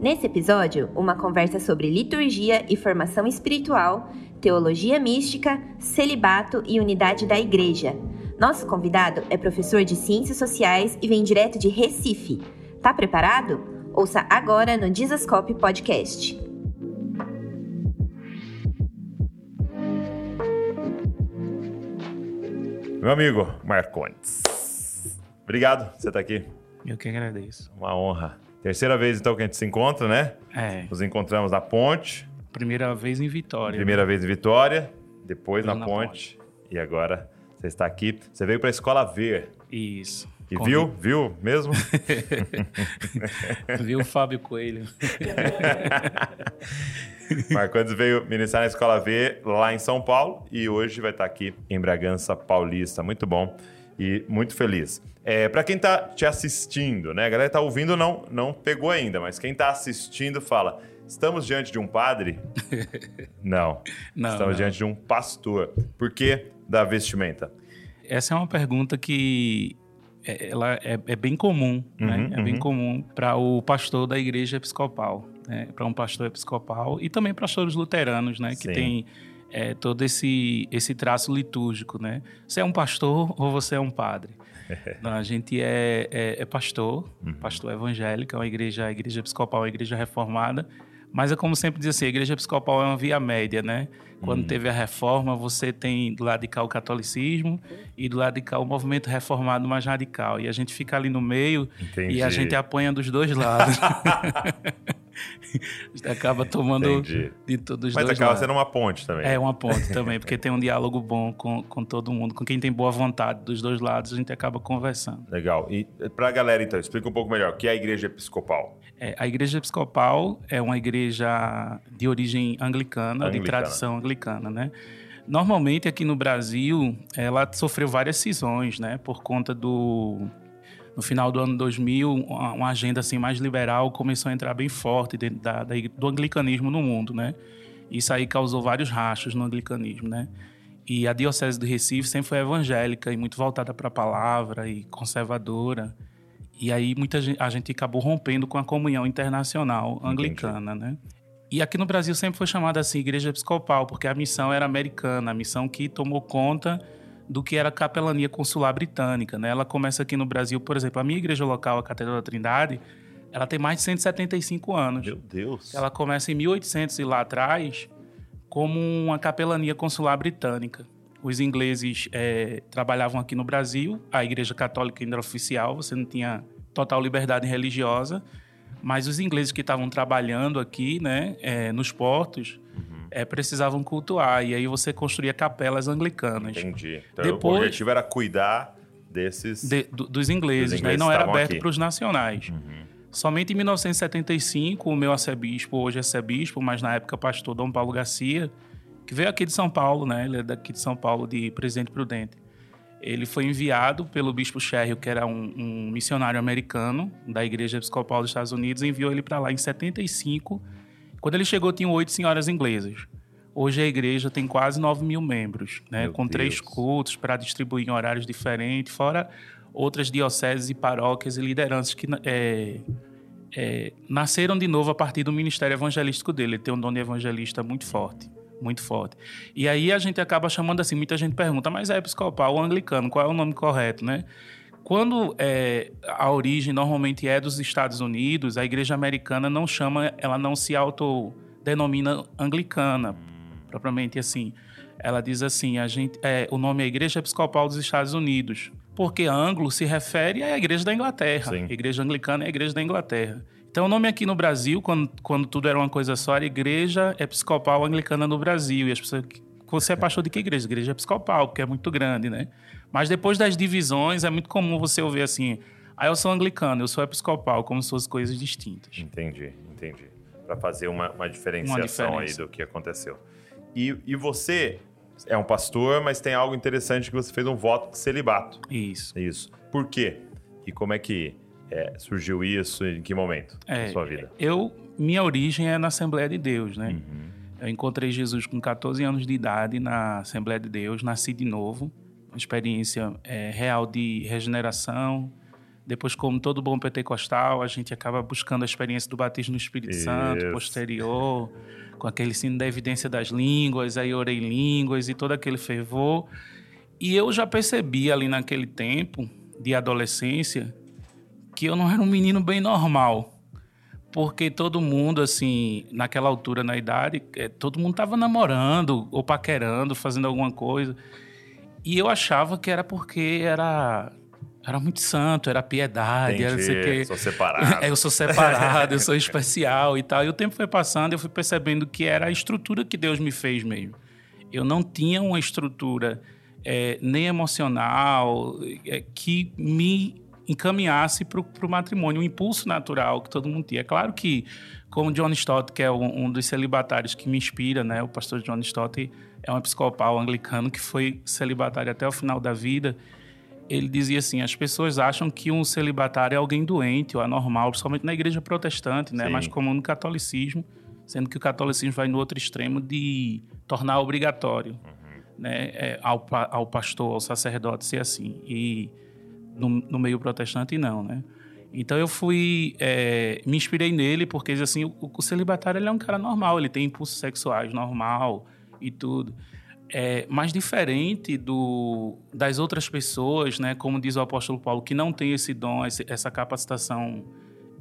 Nesse episódio, uma conversa sobre liturgia e formação espiritual, teologia mística, celibato e unidade da igreja. Nosso convidado é professor de Ciências Sociais e vem direto de Recife. Tá preparado? Ouça agora no Dizascope Podcast. Meu amigo Marcondes. Obrigado por você estar aqui. Eu que agradeço. Uma honra. Terceira vez então que a gente se encontra, né? É. Nos encontramos na ponte. Primeira vez em Vitória. Primeira vez em Vitória, depois na, na ponte, E agora você está aqui. Você veio para a escola ver. Isso. E Convi- viu? Viu mesmo? Viu o Fábio Coelho. Marcondes veio ministrar na escola V lá em São Paulo e hoje vai estar aqui em Bragança Paulista. Muito bom e muito feliz. É, para quem está te assistindo, né? A galera tá ouvindo não não pegou ainda, mas quem está assistindo fala: estamos diante de um padre? não. Não, estamos não. diante de um pastor. Por que da vestimenta? Essa é uma pergunta que é, ela é, é bem comum, né? Uhum, É bem uhum. comum para o pastor da igreja episcopal, né? Para um pastor episcopal e também pastores luteranos, né? Sim. Que tem é, todo esse esse traço litúrgico, né? Você é um pastor ou você é um padre? Não, a gente é, é, é pastor, Uhum. pastor evangélico, é uma igreja, a igreja episcopal, é uma igreja reformada. Mas é como sempre diz assim, a igreja episcopal é uma via média, né? Quando Uhum. teve a reforma, você tem do lado de cá o catolicismo e do lado de cá o movimento reformado mais radical. E a gente fica ali no meio Entendi. e a gente apanha dos dois lados. a gente acaba tomando Entendi. de todos os Mas dois acaba lados. sendo uma ponte também. É uma ponte também, porque tem um diálogo bom com, com todo mundo, com quem tem boa vontade dos dois lados, a gente acaba conversando. Legal. E para a galera, então, explica um pouco melhor o que é a igreja episcopal. É, a igreja episcopal é uma igreja de origem anglicana, de Anglicana. tradição anglicana, né? Normalmente aqui no Brasil, ela sofreu várias cisões, né? Por conta do no final do ano 2000, uma, agenda assim mais liberal começou a entrar bem forte dentro da, da do anglicanismo no mundo, né? Isso aí causou vários rachos no anglicanismo, né? E a diocese do Recife sempre foi evangélica e muito voltada para a palavra e conservadora. E aí muita gente, a gente acabou rompendo com a comunhão internacional anglicana, né? E aqui no Brasil sempre foi chamada assim igreja episcopal, porque a missão era americana, a missão que tomou conta do que era a capelania consular britânica, né? Ela começa aqui no Brasil, por exemplo, a minha igreja local, a Catedral da Trindade, ela tem mais de 175 anos. Meu Deus. Ela começa em 1800 e lá atrás como uma capelania consular britânica. Os ingleses eh, trabalhavam aqui no Brasil, a Igreja Católica ainda era oficial, você não tinha total liberdade religiosa, mas os ingleses que estavam trabalhando aqui, né, eh, nos portos, eh, precisavam cultuar e aí você construía capelas anglicanas Entendi. Então Depois- o objetivo era cuidar desses. de- do- dos ingleses, Dos né, e não era aberto para os nacionais. Uhum. Somente em 1975, o meu arcebispo, hoje arcebispo, mas na época pastor Dom Paulo Garcia, que veio aqui de São Paulo, né? Ele é daqui de São Paulo, de Presidente Prudente. Ele foi enviado pelo bispo Sherrill, que era um, um missionário americano da Igreja Episcopal dos Estados Unidos, e enviou ele para lá em 75. Quando ele chegou, tinham oito senhoras inglesas. Hoje a igreja tem quase 9 mil membros, né? Meu com três Deus. cultos para distribuir em horários diferentes, fora outras dioceses e paróquias e lideranças que é, é, nasceram de novo a partir do ministério evangelístico dele. Ele tem um dom de evangelista muito forte, muito forte. E aí a gente acaba chamando assim, muita gente pergunta, mas é episcopal ou anglicano, qual é o nome correto, né? Quando é, a origem normalmente é dos Estados Unidos, a igreja americana não chama, ela não se autodenomina anglicana, propriamente assim. Ela diz assim, a gente, é, o nome é Igreja Episcopal dos Estados Unidos, porque anglo se refere à igreja da Inglaterra. Sim. A igreja anglicana é a igreja da Inglaterra. Então, o nome aqui no Brasil, quando, quando tudo era uma coisa só, era Igreja Episcopal Anglicana no Brasil. E as pessoas, você é pastor de que igreja? Igreja Episcopal, porque é muito grande, né? Mas depois das divisões, é muito comum você ouvir assim, ah, eu sou anglicano, eu sou episcopal, como se fossem coisas distintas. Entendi, entendi. Para fazer uma, uma diferenciação Uma aí do que aconteceu. E, e você é um pastor, mas tem algo interessante que você fez um voto de celibato. Isso. Isso. Por quê? E como é que é, surgiu isso? Em que momento da É, sua vida? Eu, minha origem é na Assembleia de Deus, né? Uhum. Eu encontrei Jesus com 14 anos de idade na Assembleia de Deus, nasci de novo, uma experiência é, real de regeneração, Depois, como todo bom pentecostal, a gente acaba buscando a experiência do batismo no Espírito Isso. Santo, posterior, com aquele sino da evidência das línguas, aí orei línguas e todo aquele fervor. E eu já percebi ali naquele tempo de adolescência que eu não era um menino bem normal. Porque todo mundo, assim, naquela altura, na idade, é, todo mundo estava namorando ou paquerando, fazendo alguma coisa. E eu achava que era porque era era muito santo, era piedade, Entendi, era não sei o quê. Sou separado. eu sou separado, eu sou especial e tal. E o tempo foi passando, eu fui percebendo que era a estrutura que Deus me fez mesmo. Eu não tinha uma estrutura é, nem emocional é, que me encaminhasse para o matrimônio, um impulso natural que todo mundo tinha. É claro que, como John Stott, que é um, um dos celibatários que me inspira, né, o pastor John Stott é um episcopal anglicano que foi celibatário até o final da vida ele dizia assim: as pessoas acham que um celibatário é alguém doente ou anormal, principalmente na igreja protestante, né? mais comum no catolicismo, sendo que o catolicismo vai no outro extremo de tornar obrigatório uhum. né? É, ao, ao pastor, ao sacerdote ser assim. E no, no meio protestante, não, né? Então eu fui, é, me inspirei nele porque assim, o, o celibatário é um cara normal, ele tem impulsos sexuais normal e tudo é, mais diferente do, das outras pessoas, né? Como diz o apóstolo Paulo, que não tem esse dom, essa capacitação.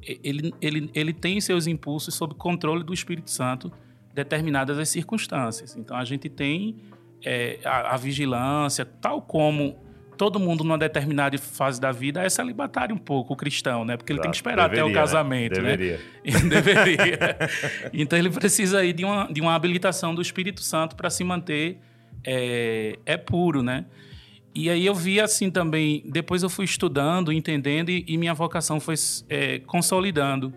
Ele, ele, ele tem seus impulsos sob controle do Espírito Santo, determinadas as circunstâncias. Então a gente tem é, a, a, vigilância, tal como todo mundo numa determinada fase da vida é celibatário um pouco, o cristão, né? Porque ele tem que esperar Deveria, até o né? casamento, né? Deveria. né? Deveria. então ele precisa aí de uma, de uma habilitação do Espírito Santo para se manter é, é puro, né? E aí eu vi assim também, depois eu fui estudando, entendendo e, e minha vocação foi é, consolidando.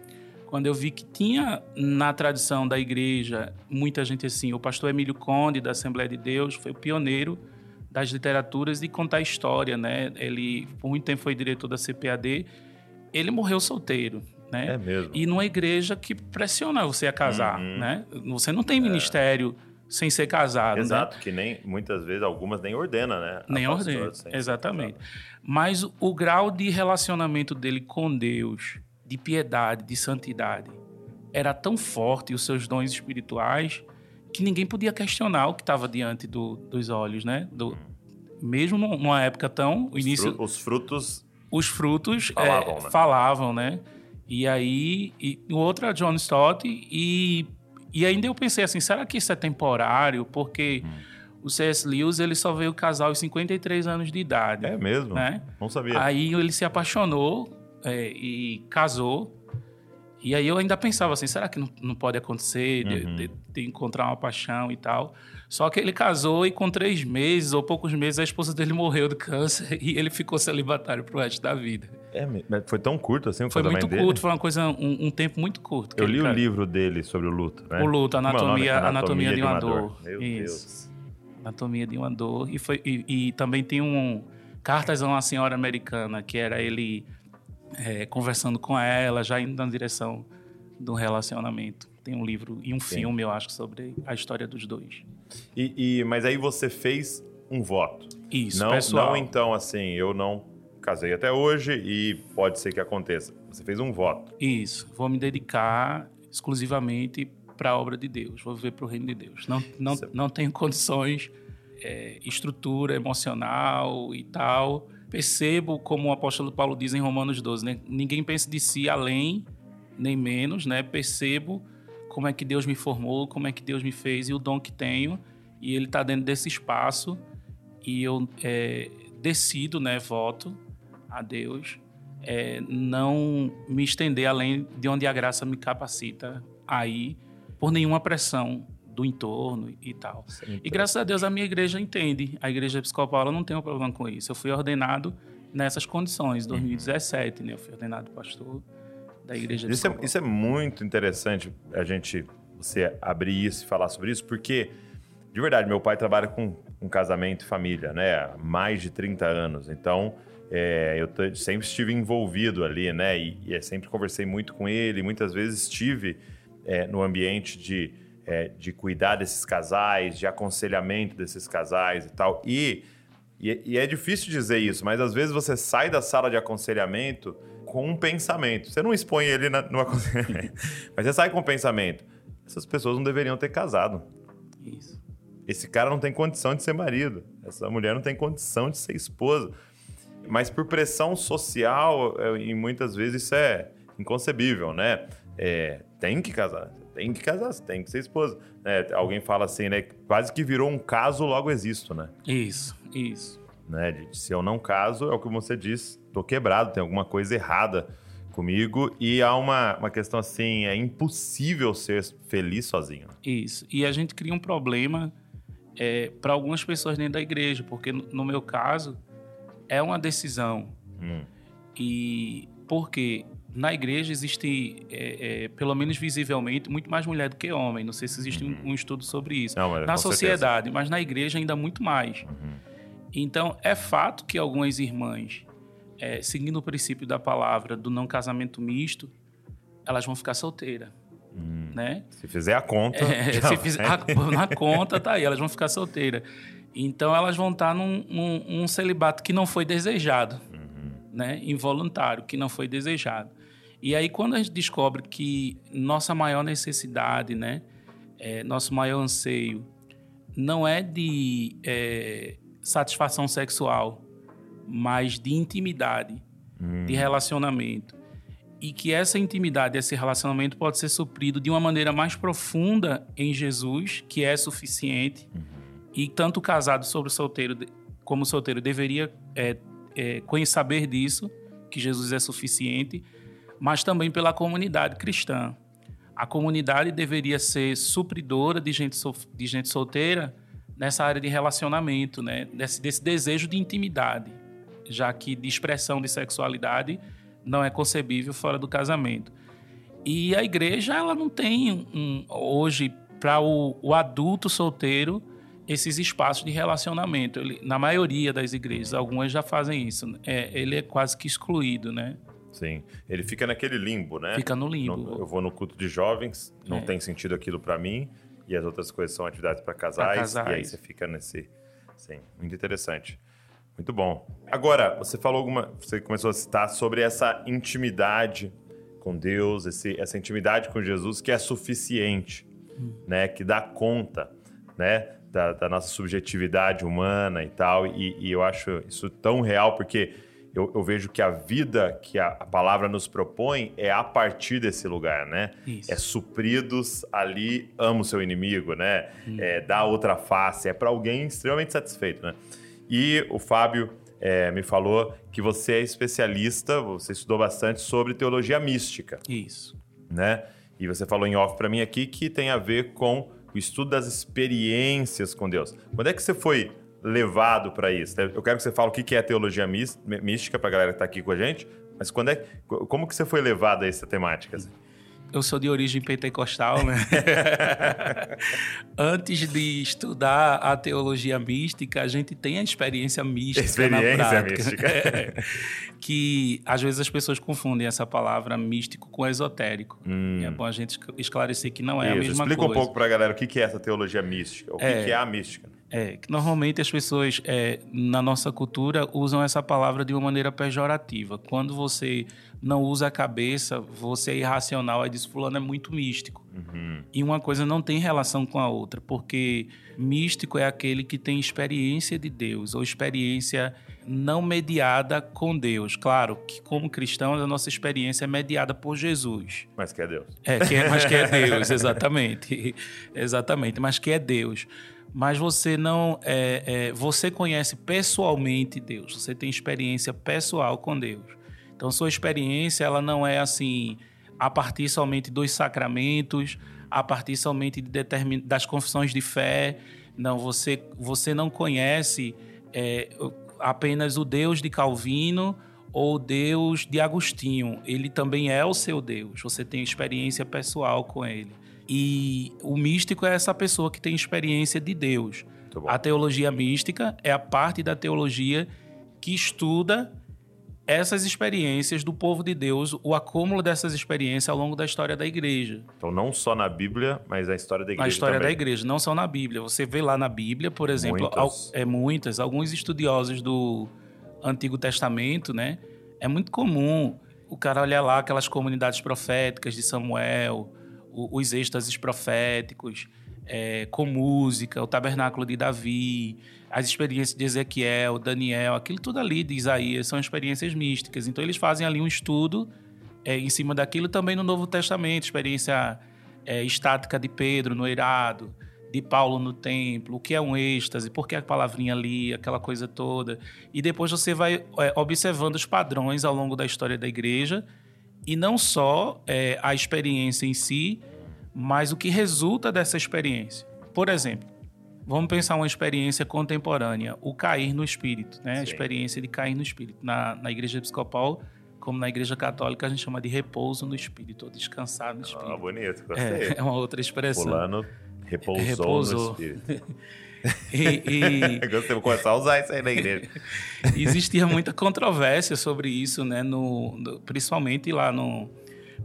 Quando eu vi que tinha na tradição da igreja muita gente assim, o pastor Emílio Conde da Assembleia de Deus foi o pioneiro das literaturas de contar história, né? Ele por muito tempo foi diretor da CPAD. Ele morreu solteiro, né? É mesmo. E numa igreja que pressiona você a casar, uhum. né? Você não tem é. ministério sem ser casado. Né? Exato, né? que nem muitas vezes algumas nem ordena, né? Nem ordena, exatamente. Mas o, o grau de relacionamento dele com Deus, de piedade, de santidade, era tão forte, os seus dons espirituais, que ninguém podia questionar o que estava diante do, dos olhos, né? Do, mesmo numa época tão... Os, início, fru os frutos... Os frutos falavam, é, né? falavam, né? E aí, e, o outro é John Stott, e e ainda eu pensei assim, será que isso é temporário? Porque hum. o C.S. Lewis ele só veio casar aos 53 anos de idade. É mesmo? Né? Não sabia. Aí ele se apaixonou é, e casou. E aí eu ainda pensava assim, será que não, não pode acontecer de, uhum. de, de, encontrar uma paixão e tal? Só que ele casou e com três meses ou poucos meses a esposa dele morreu de câncer e ele ficou celibatário pro resto da vida. É, foi tão curto assim o foi casamento muito dele? curto, foi uma coisa, um, um tempo muito curto. Eu li ele, o livro dele sobre o luto, né? O luto, anatomia, anatomia, anatomia, de uma, dor. dor. Meu Isso. Deus. Anatomia de uma dor. E, foi, e, e também tem um Cartas a uma Senhora Americana, que era ele é, conversando com ela, já indo na direção do relacionamento. Tem um livro e um Sim. filme, eu acho, sobre a história dos dois. E, e, mas aí você fez um voto. Isso, não, pessoal. Não, então, assim, eu não casei até hoje e pode ser que aconteça. Você fez um voto. Isso. Vou me dedicar exclusivamente para a obra de Deus. Vou viver para o reino de Deus. Não, não, não tenho condições, é, estrutura emocional e tal. Percebo, como o apóstolo Paulo diz em Romanos 12, né? ninguém pensa de si além nem menos, né? Percebo como é que Deus me formou, como é que Deus me fez e o dom que tenho. E Ele está dentro desse espaço e eu é, decido, né? Voto a Deus, é, não me estender além de onde a graça me capacita aí por nenhuma pressão do entorno e tal. Sim, e graças a Deus a minha igreja entende. A igreja episcopal não tem um problema com isso. Eu fui ordenado nessas condições, em 2017, uhum. né? Eu fui ordenado pastor da igreja isso é, isso é muito interessante a gente você abrir isso e falar sobre isso, porque de verdade, meu pai trabalha com casamento e família, né? Há mais de 30 anos. Então, é, eu sempre estive envolvido ali, né? E, e sempre conversei muito com ele. Muitas vezes estive é, no ambiente de, é, de cuidar desses casais, de aconselhamento desses casais e tal. E E, e, é difícil dizer isso, mas às vezes você sai da sala de aconselhamento com um pensamento. Você não expõe ele na, no aconselhamento, mas você sai com um pensamento. Essas pessoas não deveriam ter casado. Isso. Esse cara não tem condição de ser marido. Essa mulher não tem condição de ser esposa. Mas por pressão social, é, e muitas vezes isso é inconcebível, né? É, tem que casar, tem que casar, tem que ser esposa. É, alguém fala assim, né? Quase que virou um caso, logo existo, né? Isso, isso. Né? De, se eu não caso, é o que você diz, tô quebrado, tem alguma coisa errada comigo e há uma, uma questão assim, é impossível ser feliz sozinho. Isso. E a gente cria um problema é, para algumas pessoas dentro da igreja, porque no, no meu caso é uma decisão. Hum. E porque na igreja existe, é, é, pelo menos visivelmente, muito mais mulher do que homem. Não sei se existe uhum. um, um, estudo sobre isso. Não, na sociedade, certeza. mas na igreja ainda muito mais. Uhum. Então, é fato que algumas irmãs, é, seguindo o princípio da palavra do não casamento misto, elas vão ficar solteiras. Hum. Né? Se fizer a conta. É, se fizer a, na conta, tá aí, elas vão ficar solteiras. Então, elas vão estar num, num, celibato que não foi desejado, uhum. né? involuntário, que não foi desejado. E aí, quando a gente descobre que nossa maior necessidade, né, é, nosso maior anseio, não é de é, satisfação sexual, mas de intimidade, hum. de relacionamento. E que essa intimidade, esse relacionamento pode ser suprido de uma maneira mais profunda em Jesus, que é suficiente. Uhum. E tanto o casado sobre o solteiro como o solteiro deveria é, é, saber disso, que Jesus é suficiente mas também pela comunidade cristã. A comunidade deveria ser supridora de gente, de gente solteira nessa área de relacionamento, né? desse, desse desejo de intimidade, já que de expressão de sexualidade não é concebível fora do casamento. E a igreja ela não tem um, hoje para o, o, adulto solteiro esses espaços de relacionamento. Ele, na maioria das igrejas, algumas já fazem isso. É, ele é quase que excluído, né? Sim. Ele fica naquele limbo, né? Fica no limbo. Eu vou no culto de jovens, não é. tem sentido aquilo para mim, e as outras coisas são atividades para casais, casais, e aí você fica nesse. Sim, muito interessante. Muito bom. Agora, você falou alguma. Você começou a citar sobre essa intimidade com Deus, esse, essa intimidade com Jesus que é suficiente, hum. né? Que dá conta, né? Da, da nossa subjetividade humana e tal. E, e eu acho isso tão real, porque eu, eu, vejo que a vida que a, a, palavra nos propõe é a partir desse lugar, né? Isso. É supridos ali, ama o seu inimigo, né? Hum. É, dá outra face, é para alguém extremamente satisfeito, né? E o Fábio é, me falou que você é especialista, você estudou bastante sobre teologia mística. Isso. Né? E você falou em off para mim aqui que tem a ver com o estudo das experiências com Deus. Quando é que você foi levado para isso? Eu quero que você fale o que é teologia mística para a galera que está aqui com a gente, mas quando é, como que você foi levado a essa temática? Assim? Eu sou de origem pentecostal, né? Antes de estudar a teologia mística, a gente tem a experiência mística experiência na prática. mística. É, que às vezes as pessoas confundem essa palavra místico com esotérico. Hum. É bom a gente esclarecer que não é Isso. a mesma Explica coisa. Explica um pouco para a galera o que é essa teologia mística, o é, que é a mística. É, que normalmente as pessoas é, na nossa cultura usam essa palavra de uma maneira pejorativa. Quando você não usa a cabeça, você é irracional, aí diz fulano é muito místico. Uhum. E uma coisa não tem relação com a outra, porque místico é aquele que tem experiência de Deus, ou experiência não mediada com Deus. Claro que como cristãos a nossa experiência é mediada por Jesus. Mas que é Deus. É, que é mas que é Deus, exatamente. exatamente, mas que é Deus mas você não é, é, você conhece pessoalmente Deus, você tem experiência pessoal com Deus. Então sua experiência ela não é assim a partir somente dos sacramentos, a partir somente de determin... das confissões de fé. Não, você você não conhece é, apenas o Deus de Calvino ou Deus de Agostinho. Ele também é o seu Deus. Você tem experiência pessoal com ele. E o místico é essa pessoa que tem experiência de Deus. A teologia mística é a parte da teologia que estuda essas experiências do povo de Deus, o acúmulo dessas experiências ao longo da história da igreja. Então, não só na Bíblia, mas a história da igreja. A história também. da igreja, não só na Bíblia. Você vê lá na Bíblia, por exemplo, Muitas. é muitas, alguns estudiosos do Antigo Testamento, né? É muito comum o cara olhar lá aquelas comunidades proféticas de Samuel, os êxtases proféticos, é, com música, o tabernáculo de Davi, as experiências de Ezequiel, Daniel, aquilo tudo ali de Isaías são experiências místicas. Então eles fazem ali um estudo é, em cima daquilo também no Novo Testamento, experiência é, estática de Pedro no eirado, de Paulo no templo, o que é um êxtase, por que a palavrinha ali, aquela coisa toda. E depois você vai é, observando os padrões ao longo da história da igreja, e não só é, a experiência em si, mas o que resulta dessa experiência. Por exemplo, vamos pensar uma experiência contemporânea, o cair no espírito, né? A experiência de cair no espírito. Na, na igreja episcopal, como na igreja católica, a gente chama de repouso no espírito, ou descansar no Ah, espírito. bonito, gostei. É, é uma outra expressão. Fulano repousou, Repousou. no espírito. E, Gostei, vou começar a usar isso aí na igreja. e existia muita controvérsia sobre isso, né? No, no- principalmente lá no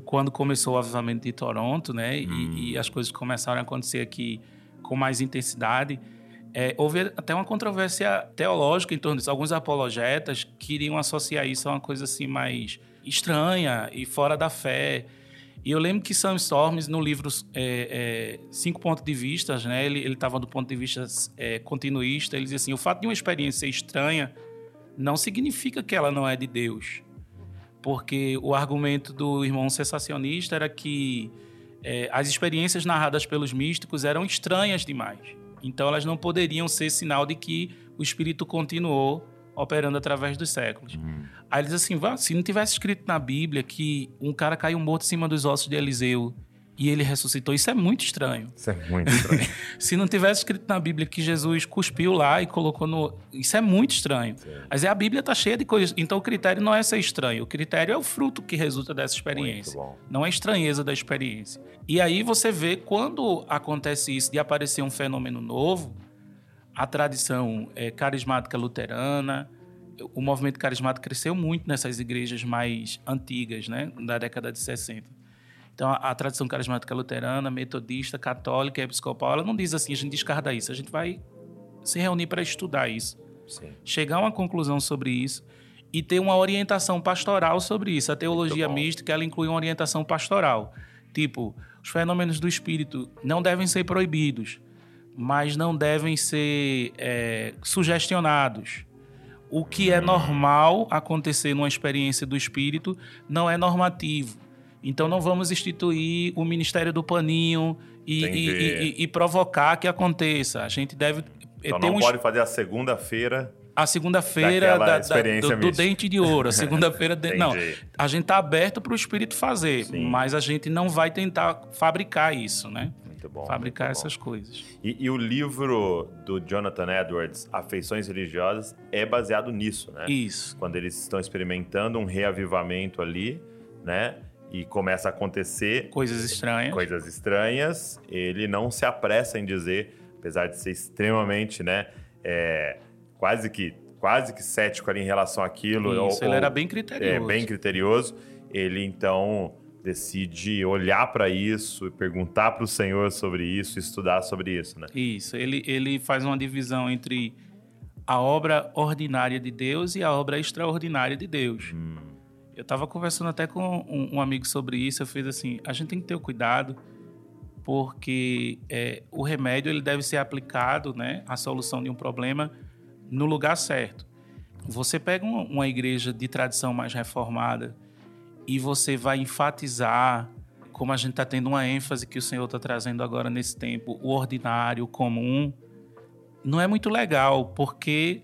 quando começou o avivamento de Toronto, né? E, Hum. e as coisas começaram a acontecer aqui com mais intensidade. É, houve até uma controvérsia teológica em torno disso. Alguns apologetas queriam associar isso a uma coisa assim mais estranha e fora da fé. E eu lembro que Sam Storms, no livro é, é, Cinco Pontos de Vistas, né, ele estava do ponto de vista é, continuista, ele dizia assim, o fato de uma experiência ser estranha não significa que ela não é de Deus. Porque o argumento do irmão sensacionista era que é, as experiências narradas pelos místicos eram estranhas demais. Então elas não poderiam ser sinal de que o Espírito continuou operando através dos séculos. Aí ele diz assim, "Vá, se não tivesse escrito na Bíblia que um cara caiu morto em cima dos ossos de Eliseu e ele ressuscitou, isso é muito estranho. Isso é muito estranho. Se não tivesse escrito na Bíblia que Jesus cuspiu lá e colocou no... Isso é muito estranho. Mas é, a Bíblia está cheia de coisas. Então o critério não é ser estranho. O critério é o fruto que resulta dessa experiência. Não é a estranheza da experiência. E aí você vê quando acontece isso de aparecer um fenômeno novo, a tradição é, carismática luterana, o movimento carismático cresceu muito nessas igrejas mais antigas, né, da década de 60. Então, a, a tradição carismática luterana, metodista, católica episcopal, ela não diz assim, a gente descarta isso, a gente vai se reunir para estudar isso Sim. chegar a uma conclusão sobre isso e ter uma orientação pastoral sobre isso. A teologia mística ela inclui uma orientação pastoral. Tipo, os fenômenos do espírito não devem ser proibidos, mas não devem ser é, sugestionados. O que é normal acontecer numa experiência do espírito não é normativo. Então não vamos instituir o ministério do paninho e, e- e- e- provocar que aconteça. A gente deve Então ter não um pode fazer a segunda-feira. a segunda-feira da- da- do, do dente de ouro, a segunda-feira de... não, a gente tá aberto para o espírito fazer, Sim. mas a gente não vai tentar fabricar isso, né? Muito bom. fabricar muito bom. essas coisas. E, e o livro do Jonathan Edwards, Afeições Religiosas, é baseado nisso, né? Isso. Quando eles estão experimentando um reavivamento ali, né? E começa a acontecer Coisas estranhas. coisas estranhas, ele não se apressa em dizer, apesar de ser extremamente, né? é, quase que quase que cético ali em relação àquilo. Isso, ou- ele era bem criterioso. é, bem criterioso. Ele então decide olhar para isso e perguntar para o Senhor sobre isso, estudar sobre isso, né? Isso, ele, ele faz uma divisão entre a obra ordinária de Deus e a obra extraordinária de Deus. Hum, Eu estava conversando até com um, um amigo sobre isso. Eu fiz assim: a gente tem que ter o cuidado, porque é, o remédio ele deve ser aplicado, né, a solução de um problema no lugar certo. Você pega uma, uma igreja de tradição mais reformada e você vai enfatizar, como a gente está tendo uma ênfase que o Senhor está trazendo agora nesse tempo, o ordinário, o comum, não é muito legal, porque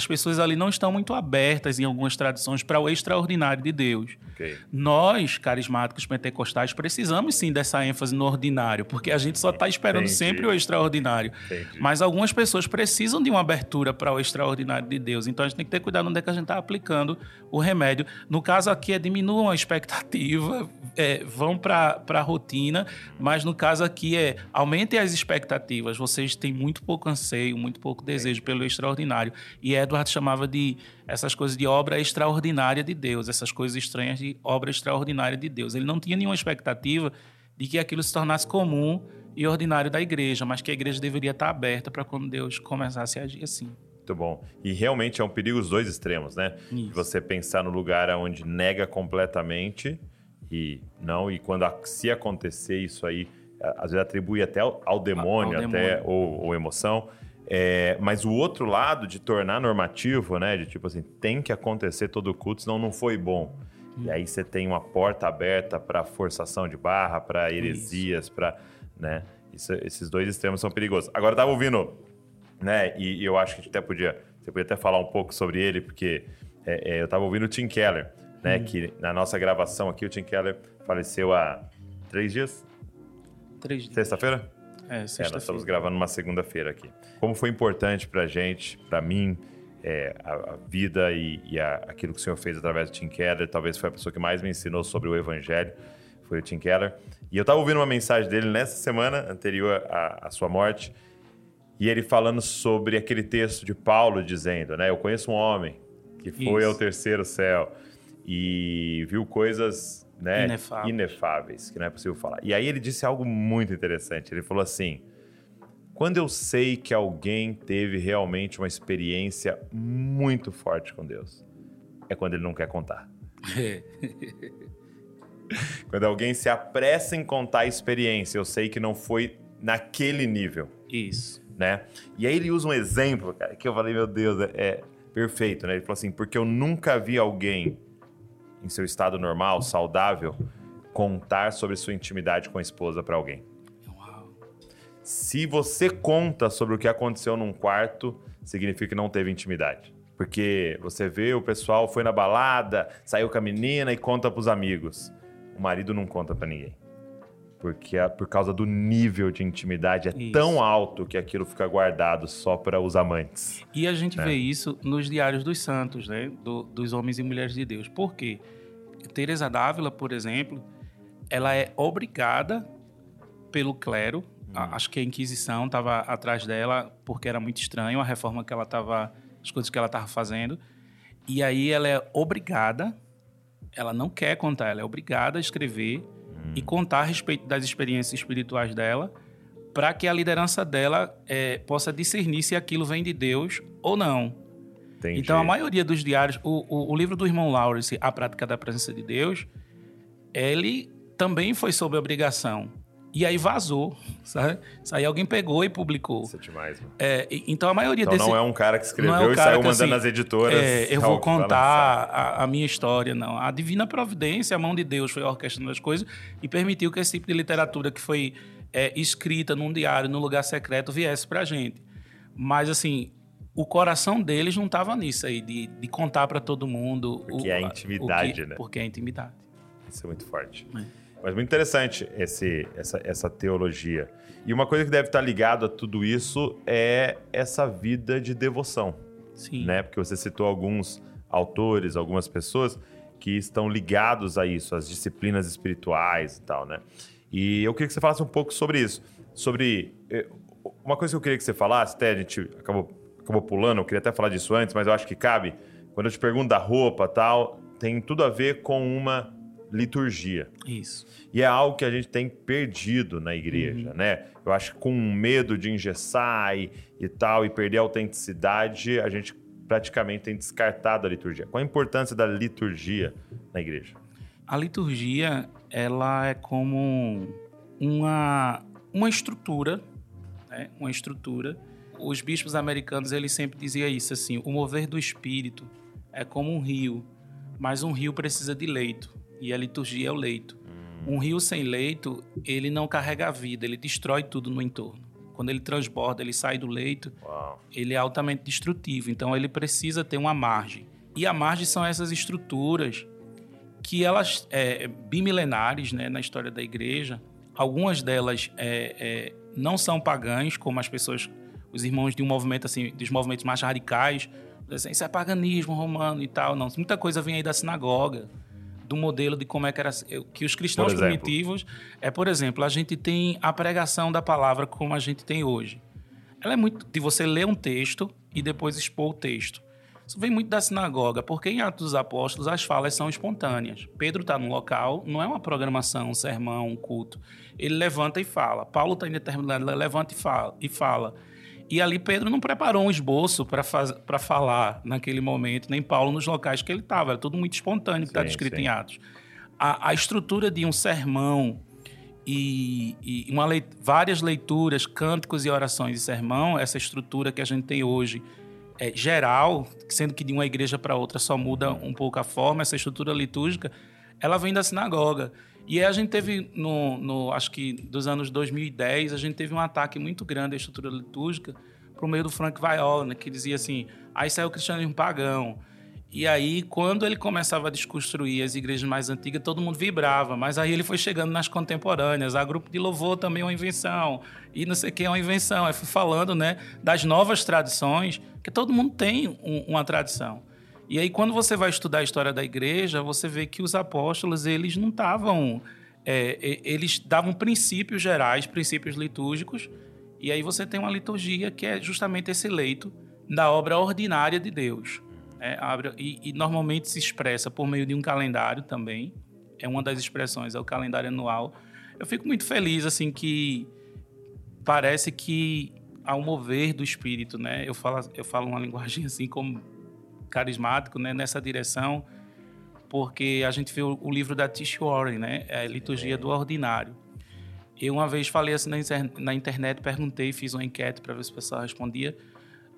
as pessoas ali não estão muito abertas em algumas tradições para o extraordinário de Deus. ok. Nós, carismáticos pentecostais, precisamos sim dessa ênfase no ordinário, porque a gente só está esperando Entendi. sempre o extraordinário. Entendi. Mas algumas pessoas precisam de uma abertura para o extraordinário de Deus. Então a gente tem que ter cuidado onde é que a gente está aplicando o remédio. No caso aqui é diminuam a expectativa, é, vão para a rotina, mas no caso aqui é aumentem as expectativas. Vocês têm muito pouco anseio, muito pouco desejo pelo extraordinário. E é Edward chamava de essas coisas de obra extraordinária de Deus, essas coisas estranhas de obra extraordinária de Deus. Ele não tinha nenhuma expectativa de que aquilo se tornasse comum e ordinário da igreja, mas que a igreja deveria estar aberta para quando Deus começasse a agir assim. Muito bom. E realmente é um perigo os dois extremos, né? Isso. Você pensar no lugar onde nega completamente e não, e quando se acontecer isso aí, às vezes atribui até ao, ao demônio, ao até, demônio. ou, ou emoção. É, mas o outro lado de tornar normativo, né? De tipo assim, tem que acontecer todo o culto, senão não foi bom. Hum. E aí você tem uma porta aberta para forçação de barra, para heresias, para, né? Isso- esses dois extremos são perigosos. Agora eu tava ouvindo, né? E, e eu acho que a gente até podia, você podia até falar um pouco sobre ele, porque é, é, eu tava ouvindo o Tim Keller, né? Hum. Que na nossa gravação aqui o Tim Keller faleceu há três dias, Três dias. sexta-feira. É, É, nós sexta-feira. estamos gravando uma segunda-feira aqui. Como foi importante pra gente, pra mim, é, a, a vida e, e a- aquilo que o senhor fez através do Tim Keller, talvez foi a pessoa que mais me ensinou sobre o evangelho, foi o Tim Keller. E eu estava ouvindo uma mensagem dele nessa semana, anterior à, à sua morte, e ele falando sobre aquele texto de Paulo dizendo, né, eu conheço um homem que foi Isso. ao terceiro céu e viu coisas né, Inefáveis. inefáveis, que não é possível falar. E aí ele disse algo muito interessante. Ele falou assim: quando eu sei que alguém teve realmente uma experiência muito forte com Deus, é quando ele não quer contar. Quando alguém se apressa em contar a experiência, eu sei que não foi naquele nível, Isso. né? E aí ele usa um exemplo, cara, que eu falei, meu Deus, é, é perfeito, né? Ele falou assim, porque eu nunca vi alguém em seu estado normal, saudável, contar sobre sua intimidade com a esposa para alguém. Se você conta sobre o que aconteceu num quarto, significa que não teve intimidade. Porque você vê o pessoal foi na balada, saiu com a menina e conta pros amigos. O marido não conta pra ninguém. Porque a- por causa do nível de intimidade é Isso. tão alto que aquilo fica guardado só para os amantes. E a gente É. vê isso nos diários dos santos, né? Do- dos homens e mulheres de Deus. Por quê? Teresa d'Ávila, por exemplo, ela é obrigada pelo clero. A- Acho que a Inquisição estava atrás dela porque era muito estranho a reforma que ela estava, as coisas que ela estava fazendo. E aí ela é obrigada, ela não quer contar, ela é obrigada a escrever e contar a respeito das experiências espirituais dela para que a liderança dela eh, possa discernir se aquilo vem de Deus ou não. Entendi. Então, a maioria dos diários, o, o, o livro do irmão Lawrence, A Prática da Presença de Deus, ele também foi sob obrigação. E aí vazou, sabe? Isso aí alguém pegou e publicou. Isso é demais. mano. É, e- então, a maioria Então desse... não é um cara que escreveu não é e cara saiu que, mandando assim, nas editoras. é, eu "Ó, vou vai lançar". contar a, a minha história, não. A divina providência, a mão de Deus foi orquestrando as coisas e permitiu que esse tipo de literatura que foi é, escrita num diário, num lugar secreto, viesse pra gente. Mas, assim, o coração deles não estava nisso aí, de, de contar para todo mundo. Porque o, é a- intimidade, o que- né? Porque é intimidade. Isso é muito forte. É. Mas muito interessante esse, essa, essa teologia. E uma coisa que deve estar ligado a tudo isso é essa vida de devoção, Sim. né? Porque você citou alguns autores, algumas pessoas que estão ligados a isso, às disciplinas espirituais e tal, né? E eu queria que você falasse um pouco sobre isso. Sobre. eh, Uma coisa que eu queria que você falasse, até a gente acabou, acabou pulando, eu queria até falar disso antes, mas eu acho que cabe. Quando eu te pergunto da roupa tal, tem tudo a ver com uma liturgia. Isso. E é algo que a gente tem perdido na igreja, né? Eu acho que com medo de engessar e, e tal, e perder a autenticidade, a gente praticamente tem descartado a liturgia. Qual a importância da liturgia na igreja? A liturgia, ela é como uma, uma estrutura, né? Uma estrutura. Os bispos americanos, eles sempre diziam isso, assim, o mover do espírito é como um rio, mas um rio precisa de leito, e a liturgia é o leito. Um rio sem leito, ele não carrega a vida, ele destrói tudo no entorno. Quando ele transborda, ele sai do leito, Uau. ele é altamente destrutivo. Então ele precisa ter uma margem. E a margem são essas estruturas que elas é, bimilenares né, na história da igreja. Algumas delas é, é, não são pagãs, como as pessoas, os irmãos de um movimento assim, dos movimentos mais radicais, dizem isso é paganismo romano e tal. Não, muita coisa vem aí da sinagoga, do modelo de como é que era que os cristãos primitivos é, por exemplo, a gente tem a pregação da palavra como a gente tem hoje. Ela é muito de você ler um texto e depois expor o texto. Isso vem muito da sinagoga, porque em Atos dos Apóstolos as falas são espontâneas. Pedro está no local, não é uma programação, um sermão, um culto. Ele levanta e fala. Paulo está em determinado levanta e fala, e fala. E ali Pedro não preparou um esboço para falar naquele momento, nem Paulo nos locais que ele estava. Era tudo muito espontâneo que está descrito sim. em Atos. A, a, estrutura de um sermão e, e uma leit várias leituras, cânticos e orações de sermão, essa estrutura que a gente tem hoje é, geral, sendo que de uma igreja para outra só muda um pouco a forma, essa estrutura litúrgica, ela vem da sinagoga. E aí a gente teve, no, no, acho que dos anos 2010, a gente teve um ataque muito grande à estrutura litúrgica por meio do Frank Viola, né, que dizia assim, aí saiu o cristianismo pagão. E aí, quando ele começava a desconstruir as igrejas mais antigas, todo mundo vibrava. Mas aí ele foi chegando nas contemporâneas. A grupo de louvor também é uma invenção. E não sei o que é uma invenção. Aí fui falando né, das novas tradições, que todo mundo tem um, uma tradição. E aí, quando você vai estudar a história da igreja, você vê que os apóstolos, eles não estavam... É, eles davam princípios gerais, princípios litúrgicos. E aí você tem uma liturgia que é justamente esse leito da obra ordinária de Deus. É, abre, e, e, normalmente se expressa por meio de um calendário também. É uma das expressões, é o calendário anual. Eu fico muito feliz, assim, que parece que ao mover do espírito, né? Eu falo, eu falo uma linguagem assim como carismático, né? Nessa direção, porque a gente viu o livro da Tish Warren, né? É a Liturgia do Ordinário. Eu uma vez falei assim na, internet, perguntei, fiz uma enquete para ver se o pessoal respondia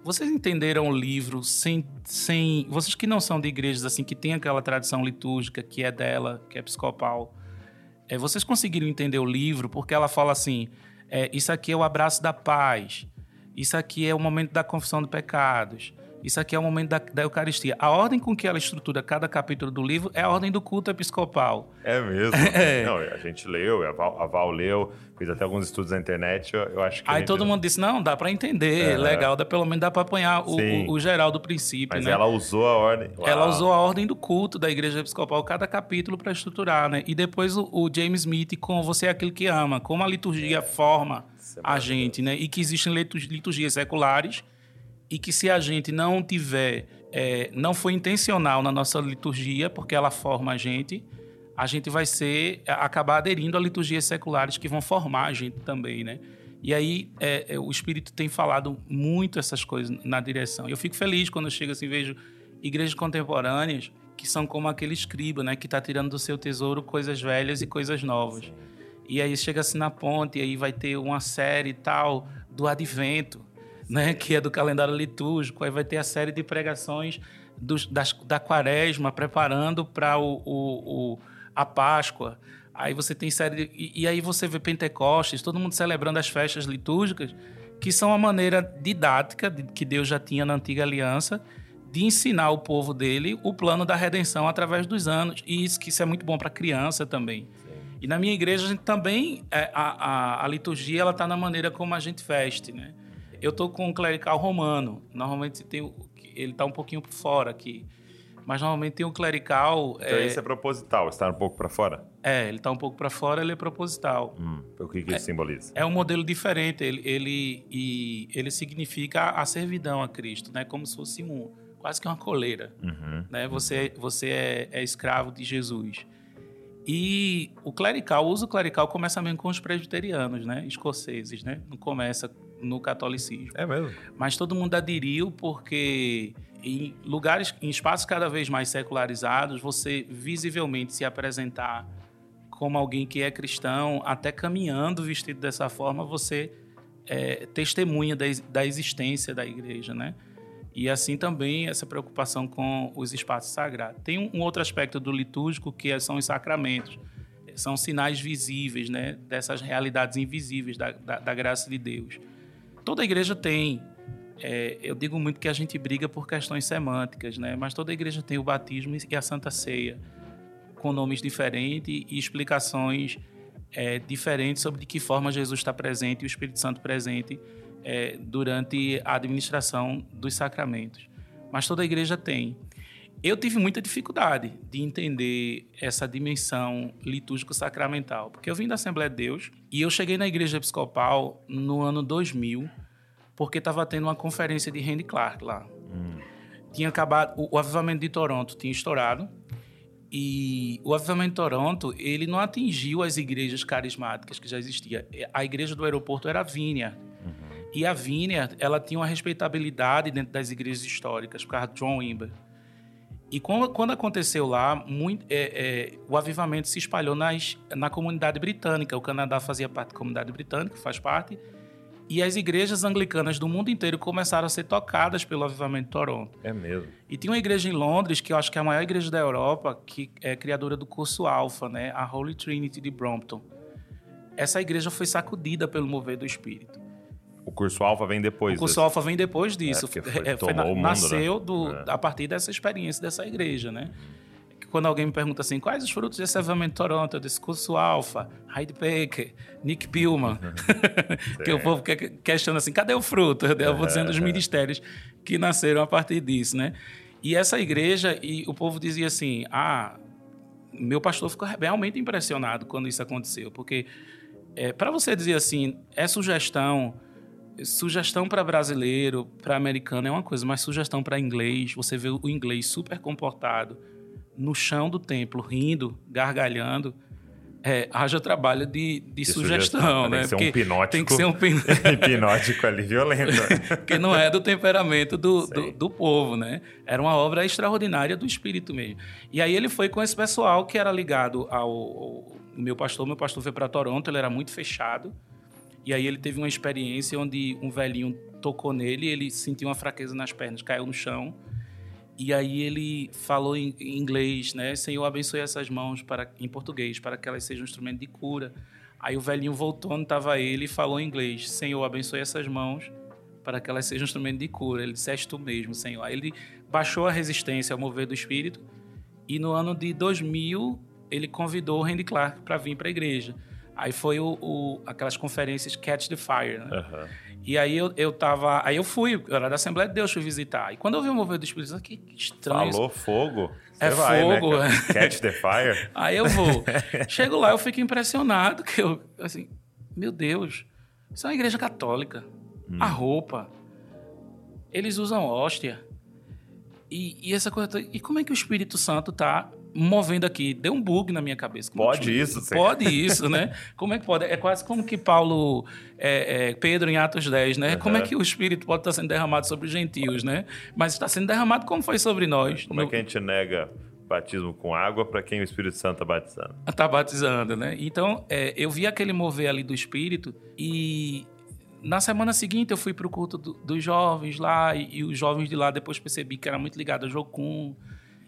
vocês entenderam o livro sem, sem. Vocês que não são de igrejas assim, que tem aquela tradição litúrgica que é dela, que é episcopal, é, vocês conseguiram entender o livro porque ela fala assim: é, isso aqui é o abraço da paz, isso aqui é o momento da confissão de pecados, isso aqui é o momento da, da, Eucaristia. A ordem com que ela estrutura cada capítulo do livro é a ordem do culto episcopal. É mesmo? É. Não, a gente leu, a Val, a Val, leu, fiz até alguns estudos na internet, eu, eu acho que... Aí todo mundo disse, não, dá para entender, é, legal, dá, pelo menos dá para apanhar o, o, o, geral do princípio, Mas né? ela usou a ordem... Uau. Ela usou a ordem do culto da igreja episcopal, cada capítulo para estruturar, né? E depois o, o, James Smith com Você é Aquilo que Ama, como a liturgia é. forma é a gente, né? E que existem liturgias seculares e que se a gente não tiver, é, não foi intencional na nossa liturgia, porque ela forma a gente, a gente vai ser acabar aderindo a liturgias seculares que vão formar a gente também, né? E aí é, é, o Espírito tem falado muito essas coisas na direção. Eu fico feliz quando eu chego assim vejo igrejas contemporâneas que são como aquele escriba, né, que está tirando do seu tesouro coisas velhas e coisas novas. E aí chega assim na ponte, e aí vai ter uma série tal do Advento né, que é do calendário litúrgico. Aí vai ter a série de pregações dos, das, da quaresma, preparando para o, o, o, a Páscoa. Aí você tem série de, e, e, aí você vê Pentecostes, todo mundo celebrando as festas litúrgicas, que são a maneira didática de, que Deus já tinha na antiga aliança de ensinar o povo dele o plano da redenção através dos anos. E isso que isso é muito bom para criança também. E na minha igreja a gente também é, a, a, a liturgia ela está na maneira como a gente veste, né? Eu tô com um clerical romano. Normalmente tem, ele tá um pouquinho fora aqui. Mas normalmente tem um clerical. Então é... isso é proposital, está um pouco para fora? É, ele está um pouco para fora, ele é proposital. Hum, o que, que é, isso simboliza? É um modelo diferente. Ele, ele, e, ele significa a servidão a Cristo, né? Como se fosse um, quase que uma coleira. Uhum, né? Você, você é, é escravo de Jesus. E o clerical, o uso clerical começa mesmo com os presbiterianos, né? Escoceses, né? Não começa no catolicismo. É mesmo. Mas todo mundo aderiu porque em lugares, em espaços cada vez mais secularizados, você visivelmente se apresentar como alguém que é cristão, até caminhando vestido dessa forma, você é, testemunha da, da existência da igreja, né? E assim também essa preocupação com os espaços sagrados. Tem um, um outro aspecto do litúrgico que é, são os sacramentos. São sinais visíveis né, dessas realidades invisíveis da, da, da graça de Deus. Toda igreja tem. É, eu digo muito que a gente briga por questões semânticas, né? Mas toda igreja tem o batismo e a Santa Ceia, com nomes diferentes e explicações é, diferentes sobre de que forma Jesus está presente e o Espírito Santo presente é, durante a administração dos sacramentos. Mas toda igreja tem. Eu tive muita dificuldade de entender essa dimensão litúrgico-sacramental, porque eu vim da Assembleia de Deus e eu cheguei na igreja episcopal no ano 2000, porque estava tendo uma conferência de Randy Clark lá. Hum. tinha acabado, o, o avivamento de Toronto tinha estourado e o avivamento de Toronto ele não atingiu as igrejas carismáticas que já existia. A igreja do aeroporto era a Vineyard. Uhum. E a Vineyard, ela tinha uma respeitabilidade dentro das igrejas históricas, por causa de John Wimber. E quando, quando aconteceu lá, muito, é, é, o avivamento se espalhou nas, na comunidade britânica. O Canadá fazia parte da comunidade britânica, faz parte. E as igrejas anglicanas do mundo inteiro começaram a ser tocadas pelo avivamento de Toronto. É mesmo. E tinha uma igreja em Londres, que eu acho que é a maior igreja da Europa, que é criadora do curso Alpha, né? a Holy Trinity de Brompton. Essa igreja foi sacudida pelo mover do Espírito. O curso Alfa vem depois. O curso desse. Alfa vem depois disso. É, foi, é, foi, mundo, nasceu né? do, é. a partir dessa experiência dessa igreja, né? Quando alguém me pergunta assim, quais os frutos desse avivamento Toronto, desse curso Alfa, Heidi Baker, Nick Pillman, que o povo questiona assim, cadê o fruto? Eu vou dizendo os ministérios que nasceram a partir disso, né? E essa igreja, e o povo dizia assim, ah, meu pastor ficou realmente impressionado quando isso aconteceu, porque é, para você dizer assim, é sugestão sugestão para brasileiro, para americano é uma coisa, mas sugestão para inglês, você vê o inglês super comportado no chão do templo, rindo, gargalhando. É, haja trabalho de, de, de sugestão, sugestão, né? Tem que ser um pinótico. Tem que ser um pin... hipnótico ali, violento. Porque não é do temperamento do, do, do, povo, né? Era uma obra extraordinária do espírito mesmo. E aí ele foi com esse pessoal que era ligado ao, ao meu pastor. Meu pastor foi para Toronto, ele era muito fechado. E aí ele teve uma experiência onde um velhinho tocou nele, ele sentiu uma fraqueza nas pernas, caiu no chão. E aí ele falou em inglês, né? Senhor, abençoe essas mãos para em português, para que elas sejam um instrumento de cura. Aí o velhinho voltou onde estava ele e falou em inglês: Senhor, abençoe essas mãos para que elas sejam um instrumento de cura. Ele disse: És tu mesmo, Senhor. Aí ele baixou a resistência ao mover do Espírito e no ano de 2000 ele convidou o Randy Clark para vir para a igreja. Aí foi o, o, aquelas conferências Catch the Fire, né? Uhum. E aí eu, eu tava. Aí eu fui, eu era da Assembleia de Deus, fui visitar. E quando eu vi o mover do Espírito Santo, que estranho. Falou fogo. Você é vai, fogo. Né, Catch the Fire. aí eu vou. Chego lá, eu fico impressionado, que eu, assim, meu Deus, isso é uma igreja católica. Hum. A roupa. Eles usam hóstia. E, e essa coisa. E como é que o Espírito Santo tá movendo aqui. Deu um bug na minha cabeça. Pode isso, sim. Pode isso, né? Como é que pode? É quase como que Paulo, é, é, Pedro em Atos 10, né? Uhum. Como é que o Espírito pode estar sendo derramado sobre os gentios, né? Mas está sendo derramado como foi sobre nós. Como no... é que a gente nega batismo com água para quem o Espírito Santo está batizando? Está batizando, né? Então, é, eu vi aquele mover ali do Espírito e na semana seguinte eu fui para o culto do, dos jovens lá e, e, os jovens de lá depois percebi que era muito ligado a Jocum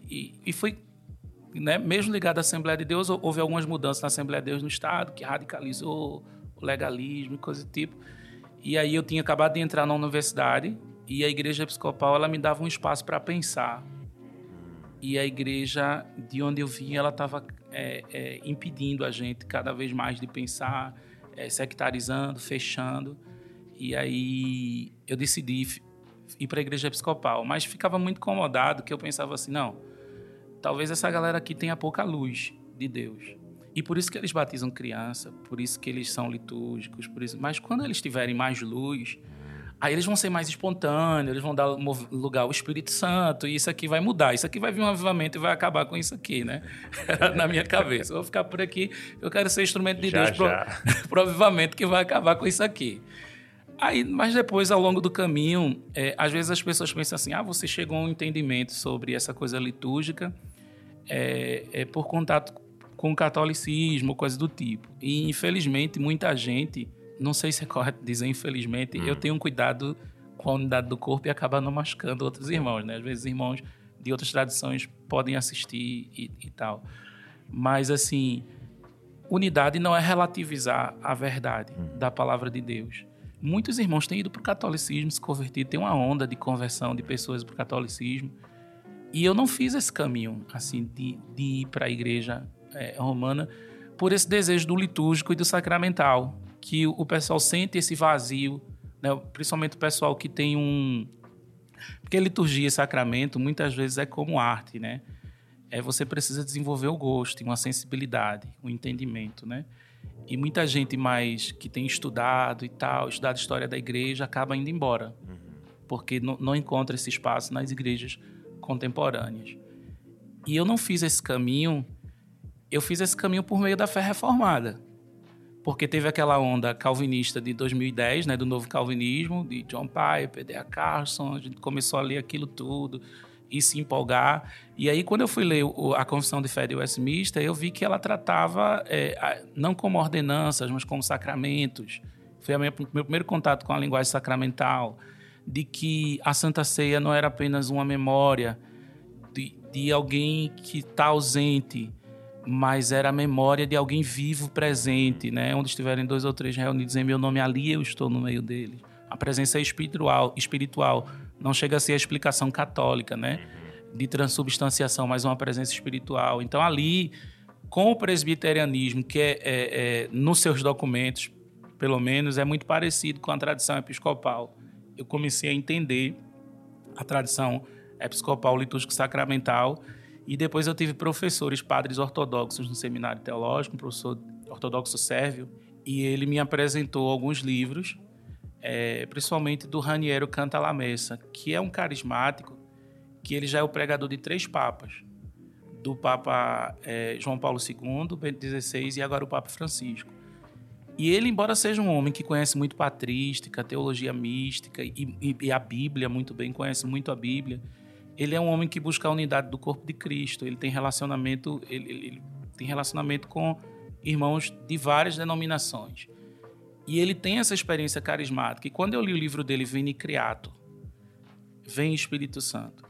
e, e foi né, mesmo ligado à Assembleia de Deus, houve algumas mudanças na Assembleia de Deus no Estado, que radicalizou o legalismo e coisa do tipo. E aí eu tinha acabado de entrar na universidade e a igreja episcopal ela me dava um espaço para pensar. E a igreja de onde eu vim, ela estava é, é, impedindo a gente cada vez mais de pensar, é, sectarizando, fechando. E aí eu decidi ir para a igreja episcopal, mas ficava muito incomodado que eu pensava assim, não, talvez essa galera aqui tenha pouca luz de Deus. E por isso que eles batizam criança, por isso que eles são litúrgicos, por isso. Mas quando eles tiverem mais luz, aí eles vão ser mais espontâneos, eles vão dar lugar ao Espírito Santo, e isso aqui vai mudar. Isso aqui vai vir um avivamento e vai acabar com isso aqui, né? Na minha cabeça. Eu vou ficar por aqui, eu quero ser instrumento de já, Deus para o avivamento que vai acabar com isso aqui. Aí, mas depois, ao longo do caminho, é, às vezes as pessoas pensam assim: ah, você chegou a um entendimento sobre essa coisa litúrgica é, é por contato com o catolicismo, coisa do tipo. E infelizmente muita gente, não sei se é correto dizer infelizmente, hum. eu tenho um cuidado com a unidade do corpo e acaba não machucando outros irmãos, né? Às vezes irmãos de outras tradições podem assistir e, e tal. Mas assim, unidade não é relativizar a verdade hum. da palavra de Deus. Muitos irmãos têm ido para o catolicismo, se convertido, tem uma onda de conversão de pessoas para o catolicismo. E eu não fiz esse caminho, assim, de, de ir para a igreja é, romana por esse desejo do litúrgico e do sacramental, que o pessoal sente esse vazio, né? principalmente o pessoal que tem um. Porque liturgia e sacramento muitas vezes é como arte, né? É, você precisa desenvolver o gosto, uma sensibilidade, um entendimento, né? E muita gente mais que tem estudado e tal, estudado história da igreja, acaba indo embora. Uhum. Porque não, não encontra esse espaço nas igrejas contemporâneas. E eu não fiz esse caminho, eu fiz esse caminho por meio da fé reformada. Porque teve aquela onda calvinista de 2010, né, do novo calvinismo, de John Piper, D.A. Carson, a gente começou a ler aquilo tudo e se empolgar. E aí, quando eu fui ler a Confissão de Fé de Westminster, eu vi que ela tratava é, não como ordenanças, mas como sacramentos. Foi o meu primeiro contato com a linguagem sacramental, de que a Santa Ceia não era apenas uma memória de, de alguém que está ausente, mas era a memória de alguém vivo presente, né? Onde estiverem dois ou três reunidos em meu nome, ali eu estou no meio deles. A presença espiritual, espiritual não chega a ser a explicação católica, né? De transubstanciação, mas uma presença espiritual. Então, ali, com o presbiterianismo, que é, é, é, nos seus documentos, pelo menos, é muito parecido com a tradição episcopal. Eu comecei a entender a tradição episcopal litúrgico sacramental e depois eu tive professores, padres ortodoxos no seminário teológico, um professor ortodoxo sérvio, e ele me apresentou alguns livros é, principalmente do Raniero Cantalamessa, que é um carismático, que ele já é o pregador de três papas, do Papa é, João Paulo II, Bento XVI e agora o Papa Francisco. E ele, embora seja um homem que conhece muito patrística, teologia mística e, e, e, a Bíblia muito bem, conhece muito a Bíblia, ele é um homem que busca a unidade do corpo de Cristo. Ele tem relacionamento, ele, ele tem relacionamento com irmãos de várias denominações. E ele tem essa experiência carismática. E quando eu li o livro dele, Vini Criato, Vem Espírito Santo,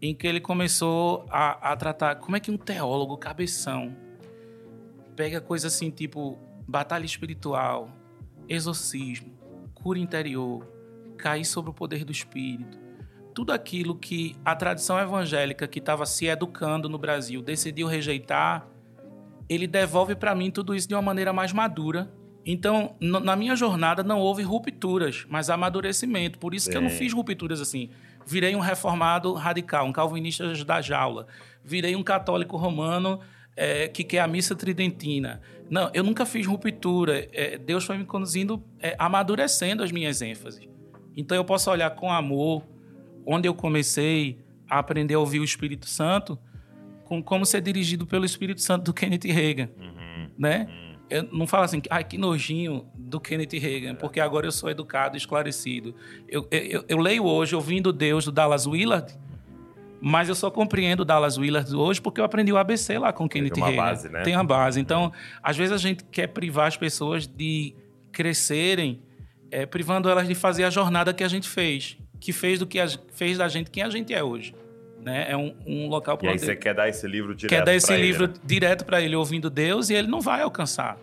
em que ele começou a, a tratar como é que um teólogo cabeção pega coisas assim tipo batalha espiritual, exorcismo, cura interior, cair sobre o poder do Espírito, tudo aquilo que a tradição evangélica que estava se educando no Brasil decidiu rejeitar, ele devolve para mim tudo isso de uma maneira mais madura então, na minha jornada não houve rupturas, mas amadurecimento. Por isso Sim. que eu não fiz rupturas assim. Virei um reformado radical, um calvinista da jaula. Virei um católico romano é, que quer a missa tridentina. Não, eu nunca fiz ruptura. É, Deus foi me conduzindo, é, amadurecendo as minhas ênfases. Então, eu posso olhar com amor, onde eu comecei a aprender a ouvir o Espírito Santo, com como ser dirigido pelo Espírito Santo do Kenneth Reagan. Uhum. Né? Uhum eu não falo assim, ai, que nojinho do Kenneth Reagan, porque agora eu sou educado, esclarecido. Eu, eu, eu leio hoje ouvindo Deus do Dallas Willard, mas eu só compreendo Dallas Willard hoje porque eu aprendi o ABC lá com Kenneth Tem uma Reagan. base, né? Tem uma base. Então, às vezes a gente quer privar as pessoas de crescerem, é, privando elas de fazer a jornada que a gente fez, que fez do que a, fez da gente quem a gente é hoje. Né? É um, um local para. E aí você quer dar esse livro direto Quer dar esse livro né? direto para ele, ouvindo Deus, e ele não vai alcançar.